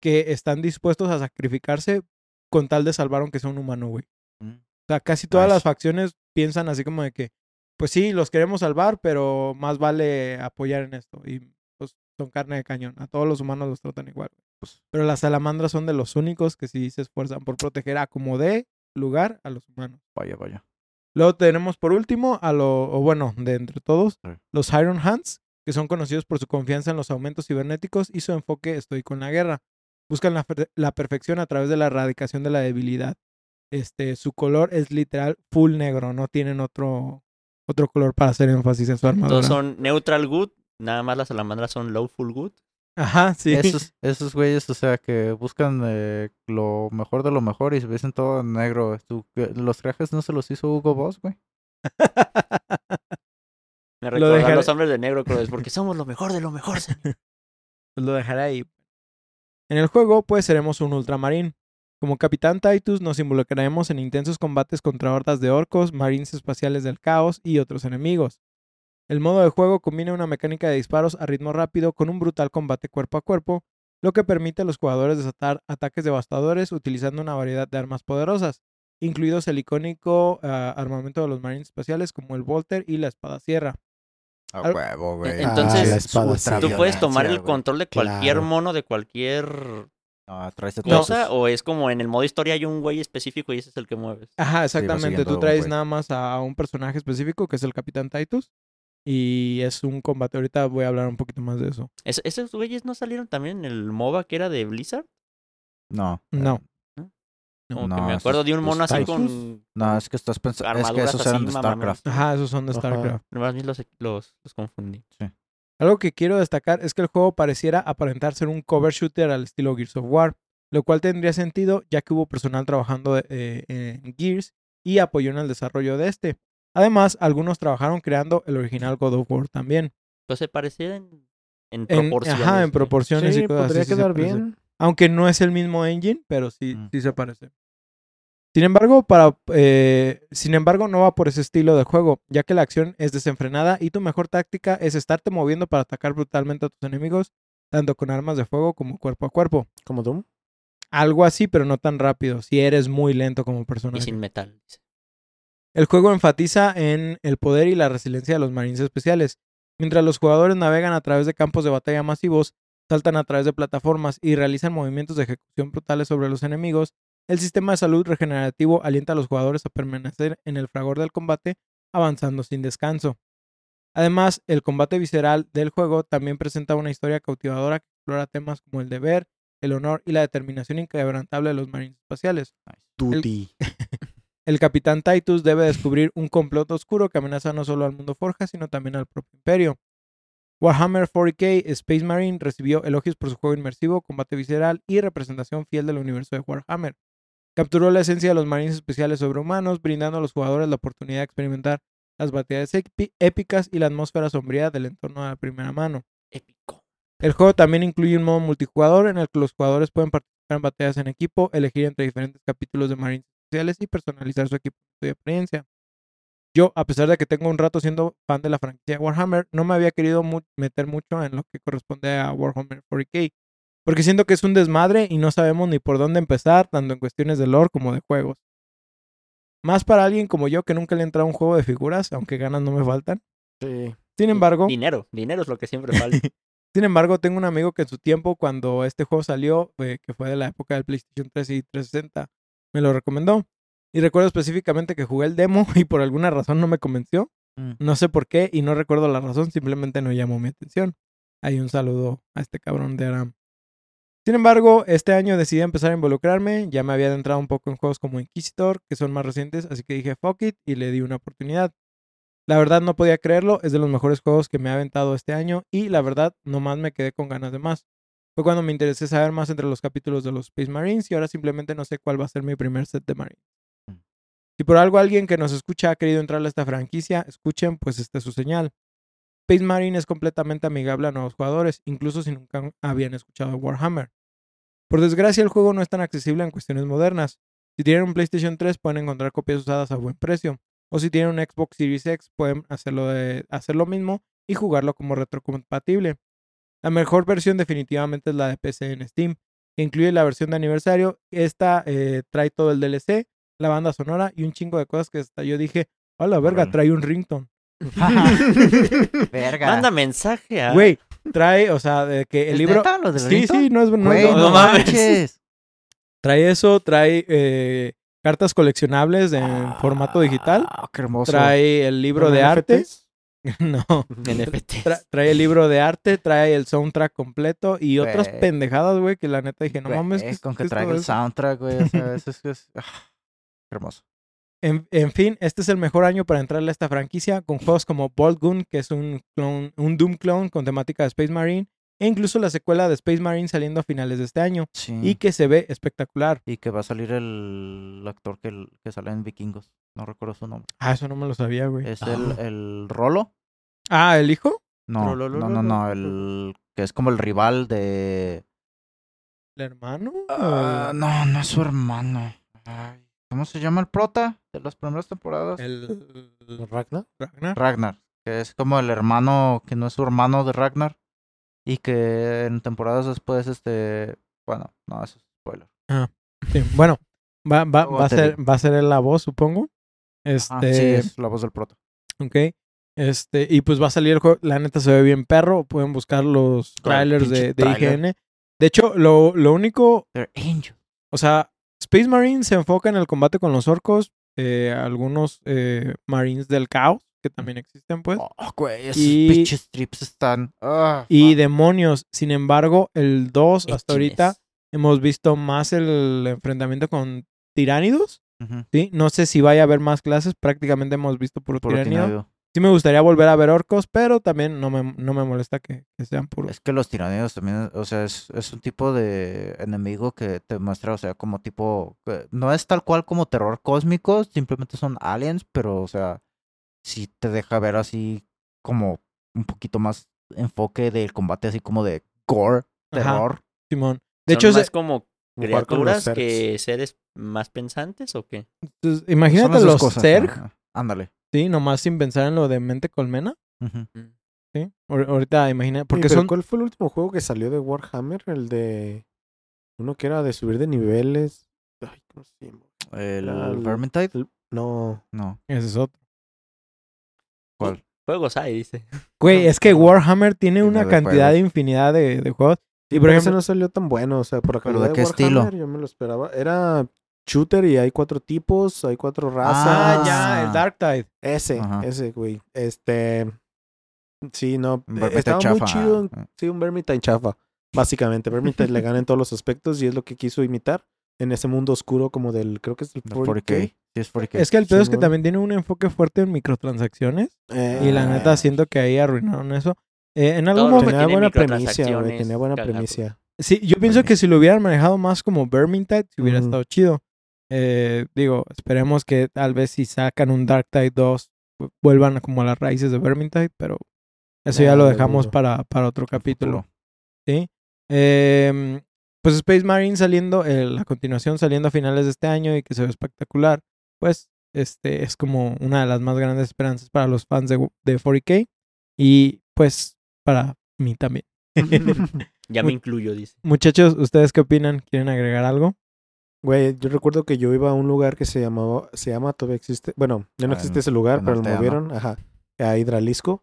que están dispuestos a sacrificarse con tal de salvar aunque sea un humano, güey. Mm. O sea, casi todas las facciones piensan así como de que, pues sí, los queremos salvar, pero más vale apoyar en esto. Y pues son carne de cañón. A todos los humanos los tratan igual. Pues, pero las salamandras son de los únicos que sí se esfuerzan por proteger a como dé lugar a los humanos. Vaya, vaya. Luego tenemos por último a lo, o bueno, de entre todos, los Iron Hands, que son conocidos por su confianza en los aumentos cibernéticos y su enfoque estoico en la guerra. Buscan la, la perfección a través de la erradicación de la debilidad. Este, su color es literal full negro, no tienen otro, otro color para hacer énfasis en su armadura. todos son neutral good. Nada más las salamandras son lawful good. Ajá, sí. Esos, (laughs) esos güeyes, o sea, que buscan eh, lo mejor de lo mejor y se ven todo en negro. Tú- que- los trajes no se los hizo Hugo Boss, güey. Me Lo los hombres de negro, creo, es porque somos lo mejor de lo mejor, señor. (laughs) Lo dejaré ahí. En el juego, pues seremos un ultramarín. Como Capitán Titus, nos involucraremos en intensos combates contra hordas de orcos, marines espaciales del caos y otros enemigos. El modo de juego combina una mecánica de disparos a ritmo rápido con un brutal combate cuerpo a cuerpo, lo que permite a los jugadores desatar ataques devastadores utilizando una variedad de armas poderosas, incluidos el icónico ah, armamento de los marines espaciales como el Volter y la espada sierra. A huevo, güey. Entonces, Ah, ultra sí. ¿Tú puedes tomar el control de cualquier Claro. mono, de cualquier No, traes de cosa? ¿O es como en el modo historia hay un güey específico y ese es el que mueves? Ajá, exactamente. Tú traes nada más a un personaje específico que es el Capitán Titus. Y es un combate. Ahorita voy a hablar un poquito más de eso. ¿Es- ¿Esos güeyes no salieron también en el MOBA que era de Blizzard? No. No. Como No, que me acuerdo de un mono así con... No, es que estás pensando. Es que Armaduras esos eran de. StarCraft. Ajá, esos son de Ajá. StarCraft. Nomás bien los, los, los confundí. Algo que quiero destacar es que el juego pareciera aparentar ser un cover shooter al estilo Gears of War. Lo cual tendría sentido ya que hubo personal trabajando eh, en Gears y apoyó en el desarrollo de este. Además, algunos trabajaron creando el original God of War también. Pues se parecían en En, proporciones. ajá, en proporciones Sí, y cosas podría así. sí quedar bien. Aunque no es el mismo engine, pero sí, Mm. sí se parece. Sin embargo, para, eh, sin embargo, no va por ese estilo de juego, ya que la acción es desenfrenada y tu mejor táctica es estarte moviendo para atacar brutalmente a tus enemigos, tanto con armas de fuego como cuerpo a cuerpo. ¿Como Doom? Algo así, pero no tan rápido, si eres muy lento como Y personaje. sin metal. dice. El juego enfatiza en el poder y la resiliencia de los marines especiales. Mientras los jugadores navegan a través de campos de batalla masivos, saltan a través de plataformas y realizan movimientos de ejecución brutales sobre los enemigos, el sistema de salud regenerativo alienta a los jugadores a permanecer en el fragor del combate, avanzando sin descanso. Además, el combate visceral del juego también presenta una historia cautivadora que explora temas como el deber, el honor y la determinación inquebrantable de los marines espaciales. El capitán Titus debe descubrir un complot oscuro que amenaza no solo al mundo Forja, sino también al propio imperio. Warhammer 40k Space Marine recibió elogios por su juego inmersivo, combate visceral y representación fiel del universo de Warhammer. Capturó la esencia de los marines especiales sobrehumanos, brindando a los jugadores la oportunidad de experimentar las batallas épi- épicas y la atmósfera sombría del entorno de la primera mano. Épico. El juego también incluye un modo multijugador en el que los jugadores pueden participar en batallas en equipo, elegir entre diferentes capítulos de Marines especiales y personalizar su equipo de experiencia. Yo, a pesar de que tengo un rato siendo fan de la franquicia Warhammer, no me había querido mu- meter mucho en lo que corresponde a Warhammer 40k, porque siento que es un desmadre y no sabemos ni por dónde empezar, tanto en cuestiones de lore como de juegos. Más para alguien como yo que nunca le he entrado a un juego de figuras, aunque ganas no me faltan. Sí. Sin embargo, Dinero. Dinero es lo que siempre falta. (laughs) sin embargo, tengo un amigo que en su tiempo, cuando este juego salió, eh, que fue de la época del PlayStation 3 y 360, me lo recomendó. Y recuerdo específicamente que jugué el demo (laughs) y por alguna razón no me convenció. Mm. No sé por qué y no recuerdo la razón, simplemente no llamó mi atención. Ahí un saludo a este cabrón de Aram. Sin embargo, este año decidí empezar a involucrarme. Ya me había adentrado un poco en juegos como Inquisitor, que son más recientes, así que dije fuck it y le di una oportunidad. La verdad no podía creerlo, es de los mejores juegos que me ha aventado este año y la verdad nomás me quedé con ganas de más. Fue cuando me interesé saber más entre los capítulos de los Space Marines y ahora simplemente no sé cuál va a ser mi primer set de Marines. Mm. Si por algo alguien que nos escucha ha querido entrar a esta franquicia, escuchen, pues esta es su señal. Space Marine es completamente amigable a nuevos jugadores, incluso si nunca habían escuchado Warhammer. Por desgracia, el juego no es tan accesible en cuestiones modernas. Si tienen un PlayStation 3 pueden encontrar copias usadas a buen precio, o si tienen un Xbox Series X pueden hacerlo, de, hacer lo mismo y jugarlo como retrocompatible. La mejor versión definitivamente es la de PC en Steam, que incluye la versión de aniversario. Esta eh, trae todo el DLC, la banda sonora y un chingo de cosas que hasta yo dije, a la verga, trae un ringtone. (laughs) Verga. Manda mensaje a. Güey, trae, o sea, de que el ¿Es libro... neta lo del Sí, ringtone? sí, no es, no es Güey, broma. no, no mames. manches. Trae eso, trae eh, cartas coleccionables en formato digital. Ah, qué hermoso. Trae el libro ¿Con de arte. NFTs? (laughs) no. NFT. Tra- trae el libro de arte, trae el soundtrack completo y otras pendejadas, güey, que la neta dije, no Güey, mames. ¿qué es- con que traiga el eso? soundtrack, güey. O sea, eso es, es- (laughs) ah, hermoso. En, en fin, este es el mejor año para entrarle a esta franquicia con juegos como Bolt Gun, que es un, clon, un Doom clone con temática de Space Marine, e incluso la secuela de Space Marine saliendo a finales de este año Sí. y que se ve espectacular. Y que va a salir el actor que, que sale en Vikingos. No recuerdo su nombre. Ah, eso no me lo sabía, güey. Es el, el Rolo. Ah, ¿el hijo? No, Rolo, no, Rolo, no, no. El que es como el rival de. ¿El hermano? Ah, no, no es su hermano. Ay, ¿Cómo se llama el prota de las primeras temporadas? el... ¿Ragnar? Ragnar. Ragnar. Que es como el hermano que no es su hermano de Ragnar. Y que en temporadas después, este. Bueno, no, eso es spoiler. Sí, bueno, va, va, va, a ser, va a ser la voz, supongo. Este, Ah, sí, es la voz del prota. ok. Este, y pues va a salir el juego. La neta se ve bien perro. Pueden buscar los trailers de, de. IGN. De hecho, lo, lo único, o sea, Space Marine se enfoca en el combate con los orcos. eh, algunos eh, Marines del caos, que también existen, pues. Oh, güey, esos Y- pinches trips están. ah, Y demonios. Sin embargo, el 2 hasta ahorita hemos visto más el enfrentamiento con tiránidos. ¿sí? No sé si vaya a haber más clases, prácticamente hemos visto puro, puro tiránido. tiránido. Sí me gustaría volver a ver orcos, pero también no me, no me molesta que, que sean puros. Es que los tiranidos también, o sea, es, es un tipo de enemigo que te muestra, o sea, como tipo, no es tal cual como terror cósmico, simplemente son aliens, pero, o sea, sí te deja ver así como un poquito más enfoque del combate, así como de gore, Ajá. terror. Simón. De ¿Son hecho, más se- como criaturas que seres más pensantes o qué? imagínate los cosas, Zerg. Ándale. sí, nomás sin pensar en lo de mente colmena, Ujú. sí. Ahor- ahorita imagina, porque son ¿Cuál fue el último juego que salió de Warhammer? El de. Uno que era de subir de niveles. Ay, ¿cómo se llama? El Vermintide, el- No. no. ese es otro. ¿Cuál? Juegos hay, dice. Güey, es que Warhammer tiene una de cantidad juegos. de infinidad de, de juegos. Sí, Y por ejemplo, no salió tan bueno. O sea, por acá ¿Pero de qué estilo? Yo me lo esperaba. Era shooter y hay cuatro tipos, hay cuatro razas. Ah, ya, el Dark Tide. Ese, Ajá. ese, güey. Este. Sí, no. Eh, Estaba muy chido. Ah. Sí, un Vermintide chafa. Básicamente, Vermintide le gana en todos los aspectos y es lo que quiso imitar en ese mundo oscuro como del, creo que es el De 40K. 40K. Sí, es 40K. Es que el pedo es que también tiene un enfoque fuerte en microtransacciones. Eh, Y la neta siento que ahí arruinaron eso. Eh, en algún momento... Tenía buena premisa, güey. Tenía buena premisa. Sí, yo pienso que si lo hubieran manejado más como Vermintide, si hubiera estado chido. Eh, digo, esperemos que tal vez si sacan un Dark Tide 2 vu- vuelvan como a las raíces de Vermintide, pero eso ya Ah, lo dejamos para, para otro capítulo. ¿sí? Em, pues Space Marine saliendo, eh, la continuación saliendo a finales de este año y que se ve espectacular, pues este es como una de las más grandes esperanzas para los fans de, de 40K y pues para mí también. (laughs) Ya me incluyo, dice. Muchachos, ¿ustedes qué opinan? ¿Quieren agregar algo? Güey, yo recuerdo que yo iba a un lugar que se llamaba, se llama, todavía existe, bueno, ya no Ah, existe ese lugar, pero lo movieron, ajá, a Hidralisco,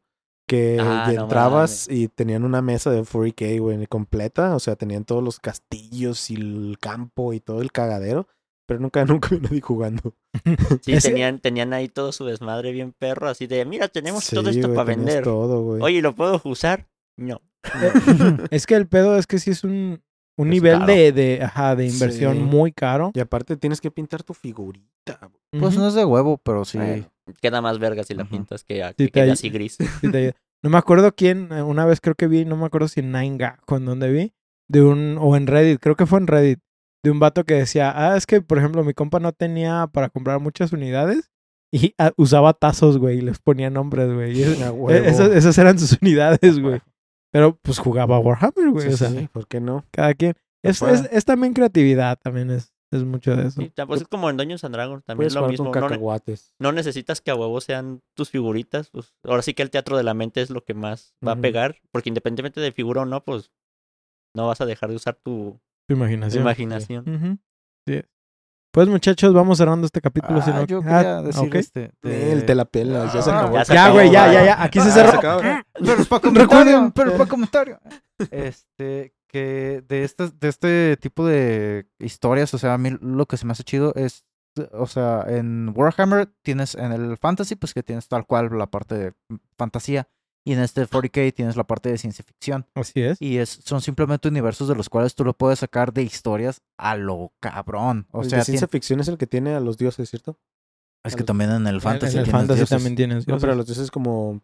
que Ah, no entrabas y tenían una mesa de 40K, güey, completa, o sea, tenían todos los castillos y el campo y todo el cagadero, pero nunca, (laughs) nunca vi nadie jugando. (laughs) Sí, tenían, tenían ahí todo su desmadre bien perro, así de, mira, tenemos todo esto güey, para vender. todo, güey. Oye, ¿lo puedo usar? No. (laughs) es que el pedo es que sí es un, un Es nivel de, de, ajá, de inversión Sí. muy caro. Y aparte tienes que pintar tu figurita, güey. Pues no es de huevo, pero sí. Bueno, queda más verga si la pintas que, a- Sí, que te quede ay- así gris. Sí te ayuda. (laughs) No me acuerdo quién, eh, una vez creo que vi, no me acuerdo si en Nine en donde vi, de un, o en Reddit, creo que fue en Reddit, de un vato que decía, ah, es que, por ejemplo, mi compa no tenía para comprar muchas unidades y ah, usaba tazos, güey, y les ponía nombres, güey. y es- A eh, huevo. esas, esas eran sus (laughs) unidades, güey. Pero pues jugaba Warhammer, güey, Sí, o sea, sí, ¿por qué no? cada quien. Es, es, es también creatividad, también es, es mucho de eso. Pues es como en Dungeons and Dragons, también es lo jugar mismo. con No, no necesitas que a huevo sean tus figuritas. Pues ahora sí que el teatro de la mente es lo que más va a pegar. Porque independientemente de figura o no, pues no vas a dejar de usar tu, Tu tu imaginación. imaginación. Sí es. Pues muchachos, vamos cerrando este capítulo. si Ah, no- yo Ah, quería decir ok. este. de- Él te la pelas, ya se Ah, acabó. ya güey, ya, ya, ya. Aquí se Ah, cerró. se acabó. (laughs) Pero es para (laughs) comentario, Recuerden- pero para comentario. Este, que de este, de este tipo de historias, o sea, a mí lo que se me hace chido es, o sea, en Warhammer tienes, en el fantasy, pues que tienes tal cual la parte de fantasía, y en este 40k tienes la parte de ciencia ficción. Así es. Y es, son simplemente universos de los cuales tú lo puedes sacar de historias a lo cabrón. O el sea, de ciencia ficción es el que tiene a los dioses, ¿cierto? es a que los- también en el fantasy en el tienes fantasy dioses. también tienes. No, pero los dioses como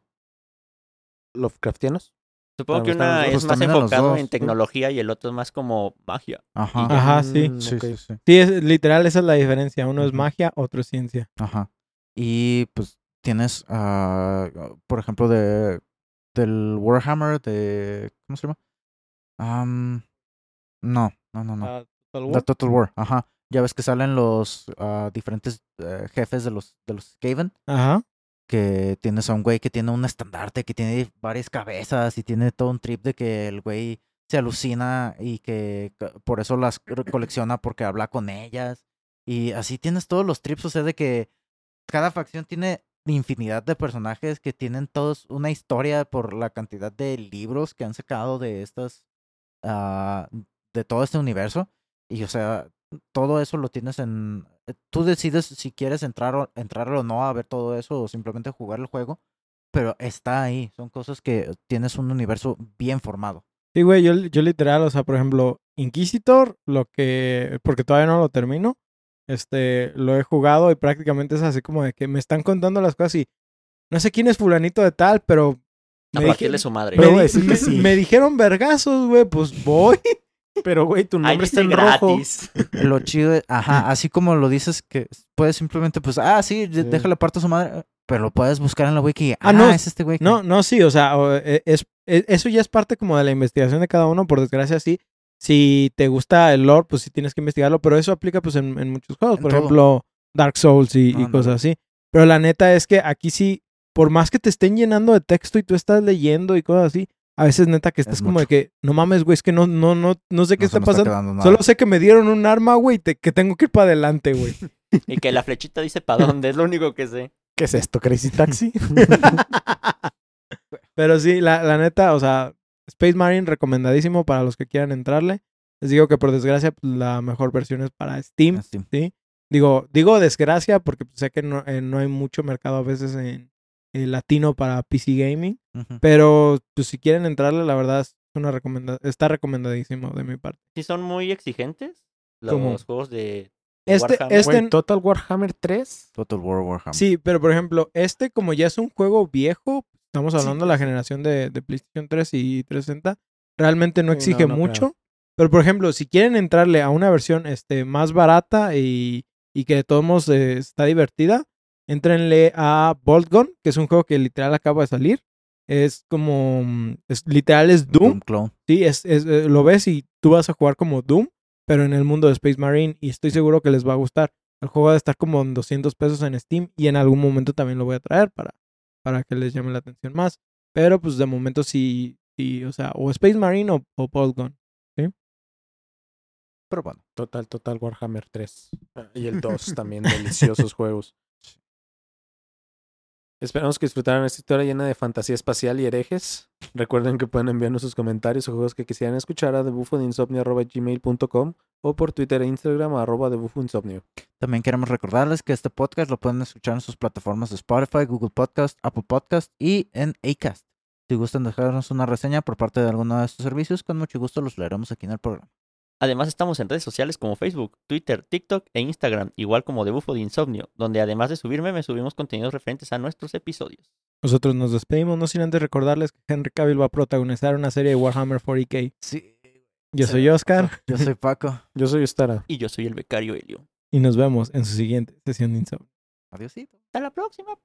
Lovecraftianos. Supongo que una es más Pues los enfocado en ¿no? tecnología y el otro es más como magia. Ajá. Ajá, sí. Mm, Sí, sí, sí. Sí, es, literal, esa es la diferencia. Uno es magia, otro es ciencia. Ajá. Y pues tienes, ah, por ejemplo, de del Warhammer de ¿cómo se llama? Am, no, no, no, no. Ah, The Total War. Ajá. Ya ves que salen los ah, diferentes eh, jefes de los de los Skaven, Ajá. Que tienes a un güey que tiene un estandarte, que tiene varias cabezas y tiene todo un trip de que el güey se alucina y que por eso las co- colecciona porque habla con ellas. Y así tienes todos los trips, o sea, de que cada facción tiene infinidad de personajes que tienen todos una historia por la cantidad de libros que han sacado de estas, ah, de todo este universo. Y o sea, todo eso lo tienes en... Tú decides si quieres entrar o, entrar o no a ver todo eso o simplemente jugar el juego, pero está ahí. Son cosas que tienes un universo bien formado. Sí, güey, yo, yo literal, o sea, por ejemplo, Inquisitor, lo que, porque todavía no lo termino, este, lo he jugado y prácticamente es así como de que me están contando las cosas y no sé quién es fulanito de tal, pero A me, partirle dije- su madre. me, Pero di- a (laughs) sí. me dijeron vergazos, güey, pues voy. (laughs) Pero, güey, tu nombre está en rojo. gratis. (laughs) Lo chido es, ajá, así como lo dices que puedes simplemente, pues, ah, sí, de- Sí. déjale parto a su madre, pero lo puedes buscar en la wiki. Ah, Ah, no, es este güey. No, no, sí, o sea, e- es, e- eso ya es parte como de la investigación de cada uno, por desgracia, sí. Si te gusta el lore, pues sí tienes que investigarlo, pero eso aplica pues en, en muchos juegos, En por todo. ejemplo, Dark Souls y, cosas así. Pero la neta es que aquí sí, por más que te estén llenando de texto y tú estás leyendo y cosas así, a veces neta que estás Es como de que, no mames, güey, es que no, no, no, no sé qué no está pasando. Solo sé que me dieron un arma, güey, te- que tengo que ir para adelante, güey. (laughs) Y que la flechita dice para dónde, es lo único que sé. ¿Qué es esto, Crazy Taxi? (laughs) Pero sí, la, la neta, o sea, Space Marine recomendadísimo para los que quieran entrarle. Les digo que por desgracia pues, la mejor versión es para Steam. ¿sí? Digo, digo desgracia porque sé que no, eh, no hay mucho mercado a veces en, en latino para PC gaming. Pero pues si quieren entrarle, la verdad es una recomenda está recomendadísimo de mi parte. Sí son muy exigentes los ¿Cómo? juegos de Este, Warhammer. este, Total Warhammer 3. Total War Warhammer. sí, pero por ejemplo, este como ya es un juego viejo, estamos Sí, hablando de la generación de, de PlayStation 3 y 360, realmente no Sí, no, exige no mucho. creo. Pero por ejemplo, si quieren entrarle a una versión este, más barata y, y que de todos modos eh, está divertida, entrenle a Bolt Gun, que es un juego que literal acaba de salir. Es como, es, literal es Doom, Doom Clone. Sí, es, es, eh, lo ves y tú vas a jugar como Doom, pero en el mundo de Space Marine y estoy seguro que les va a gustar. El juego va a estar como en 200 pesos en Steam y en algún momento también lo voy a traer para, para que les llame la atención más. Pero pues de momento sí, sí o sea, o Space Marine o, o Bolt Gun. Pero bueno. Total, Total Warhammer 3. Ah, (laughs) Y el 2 también, deliciosos juegos. Esperamos que disfrutaran esta historia llena de fantasía espacial y herejes. Recuerden que pueden enviarnos sus comentarios o juegos que quisieran escuchar a debufodeinsomnio.gmail.com o por Twitter e Instagram arroba debufoinsomnio. También queremos recordarles que este podcast lo pueden escuchar en sus plataformas de Spotify, Google Podcast, Apple Podcast y en Acast. Si gustan dejarnos una reseña por parte de alguno de estos servicios, con mucho gusto los leeremos aquí en el programa. Además estamos en redes sociales como Facebook, Twitter, TikTok e Instagram, igual como de Bufo de Insomnio, donde además de subirme me subimos contenidos referentes a nuestros episodios. Nosotros nos despedimos, no sin antes recordarles que Henry Cavill va a protagonizar una serie de Warhammer 40k. Sí. Yo soy Oscar Yo soy Paco. (laughs) Yo soy Stara. Y yo soy el becario Helio. y nos vemos en su siguiente sesión de Insomnio. Adiósito. Hasta la próxima.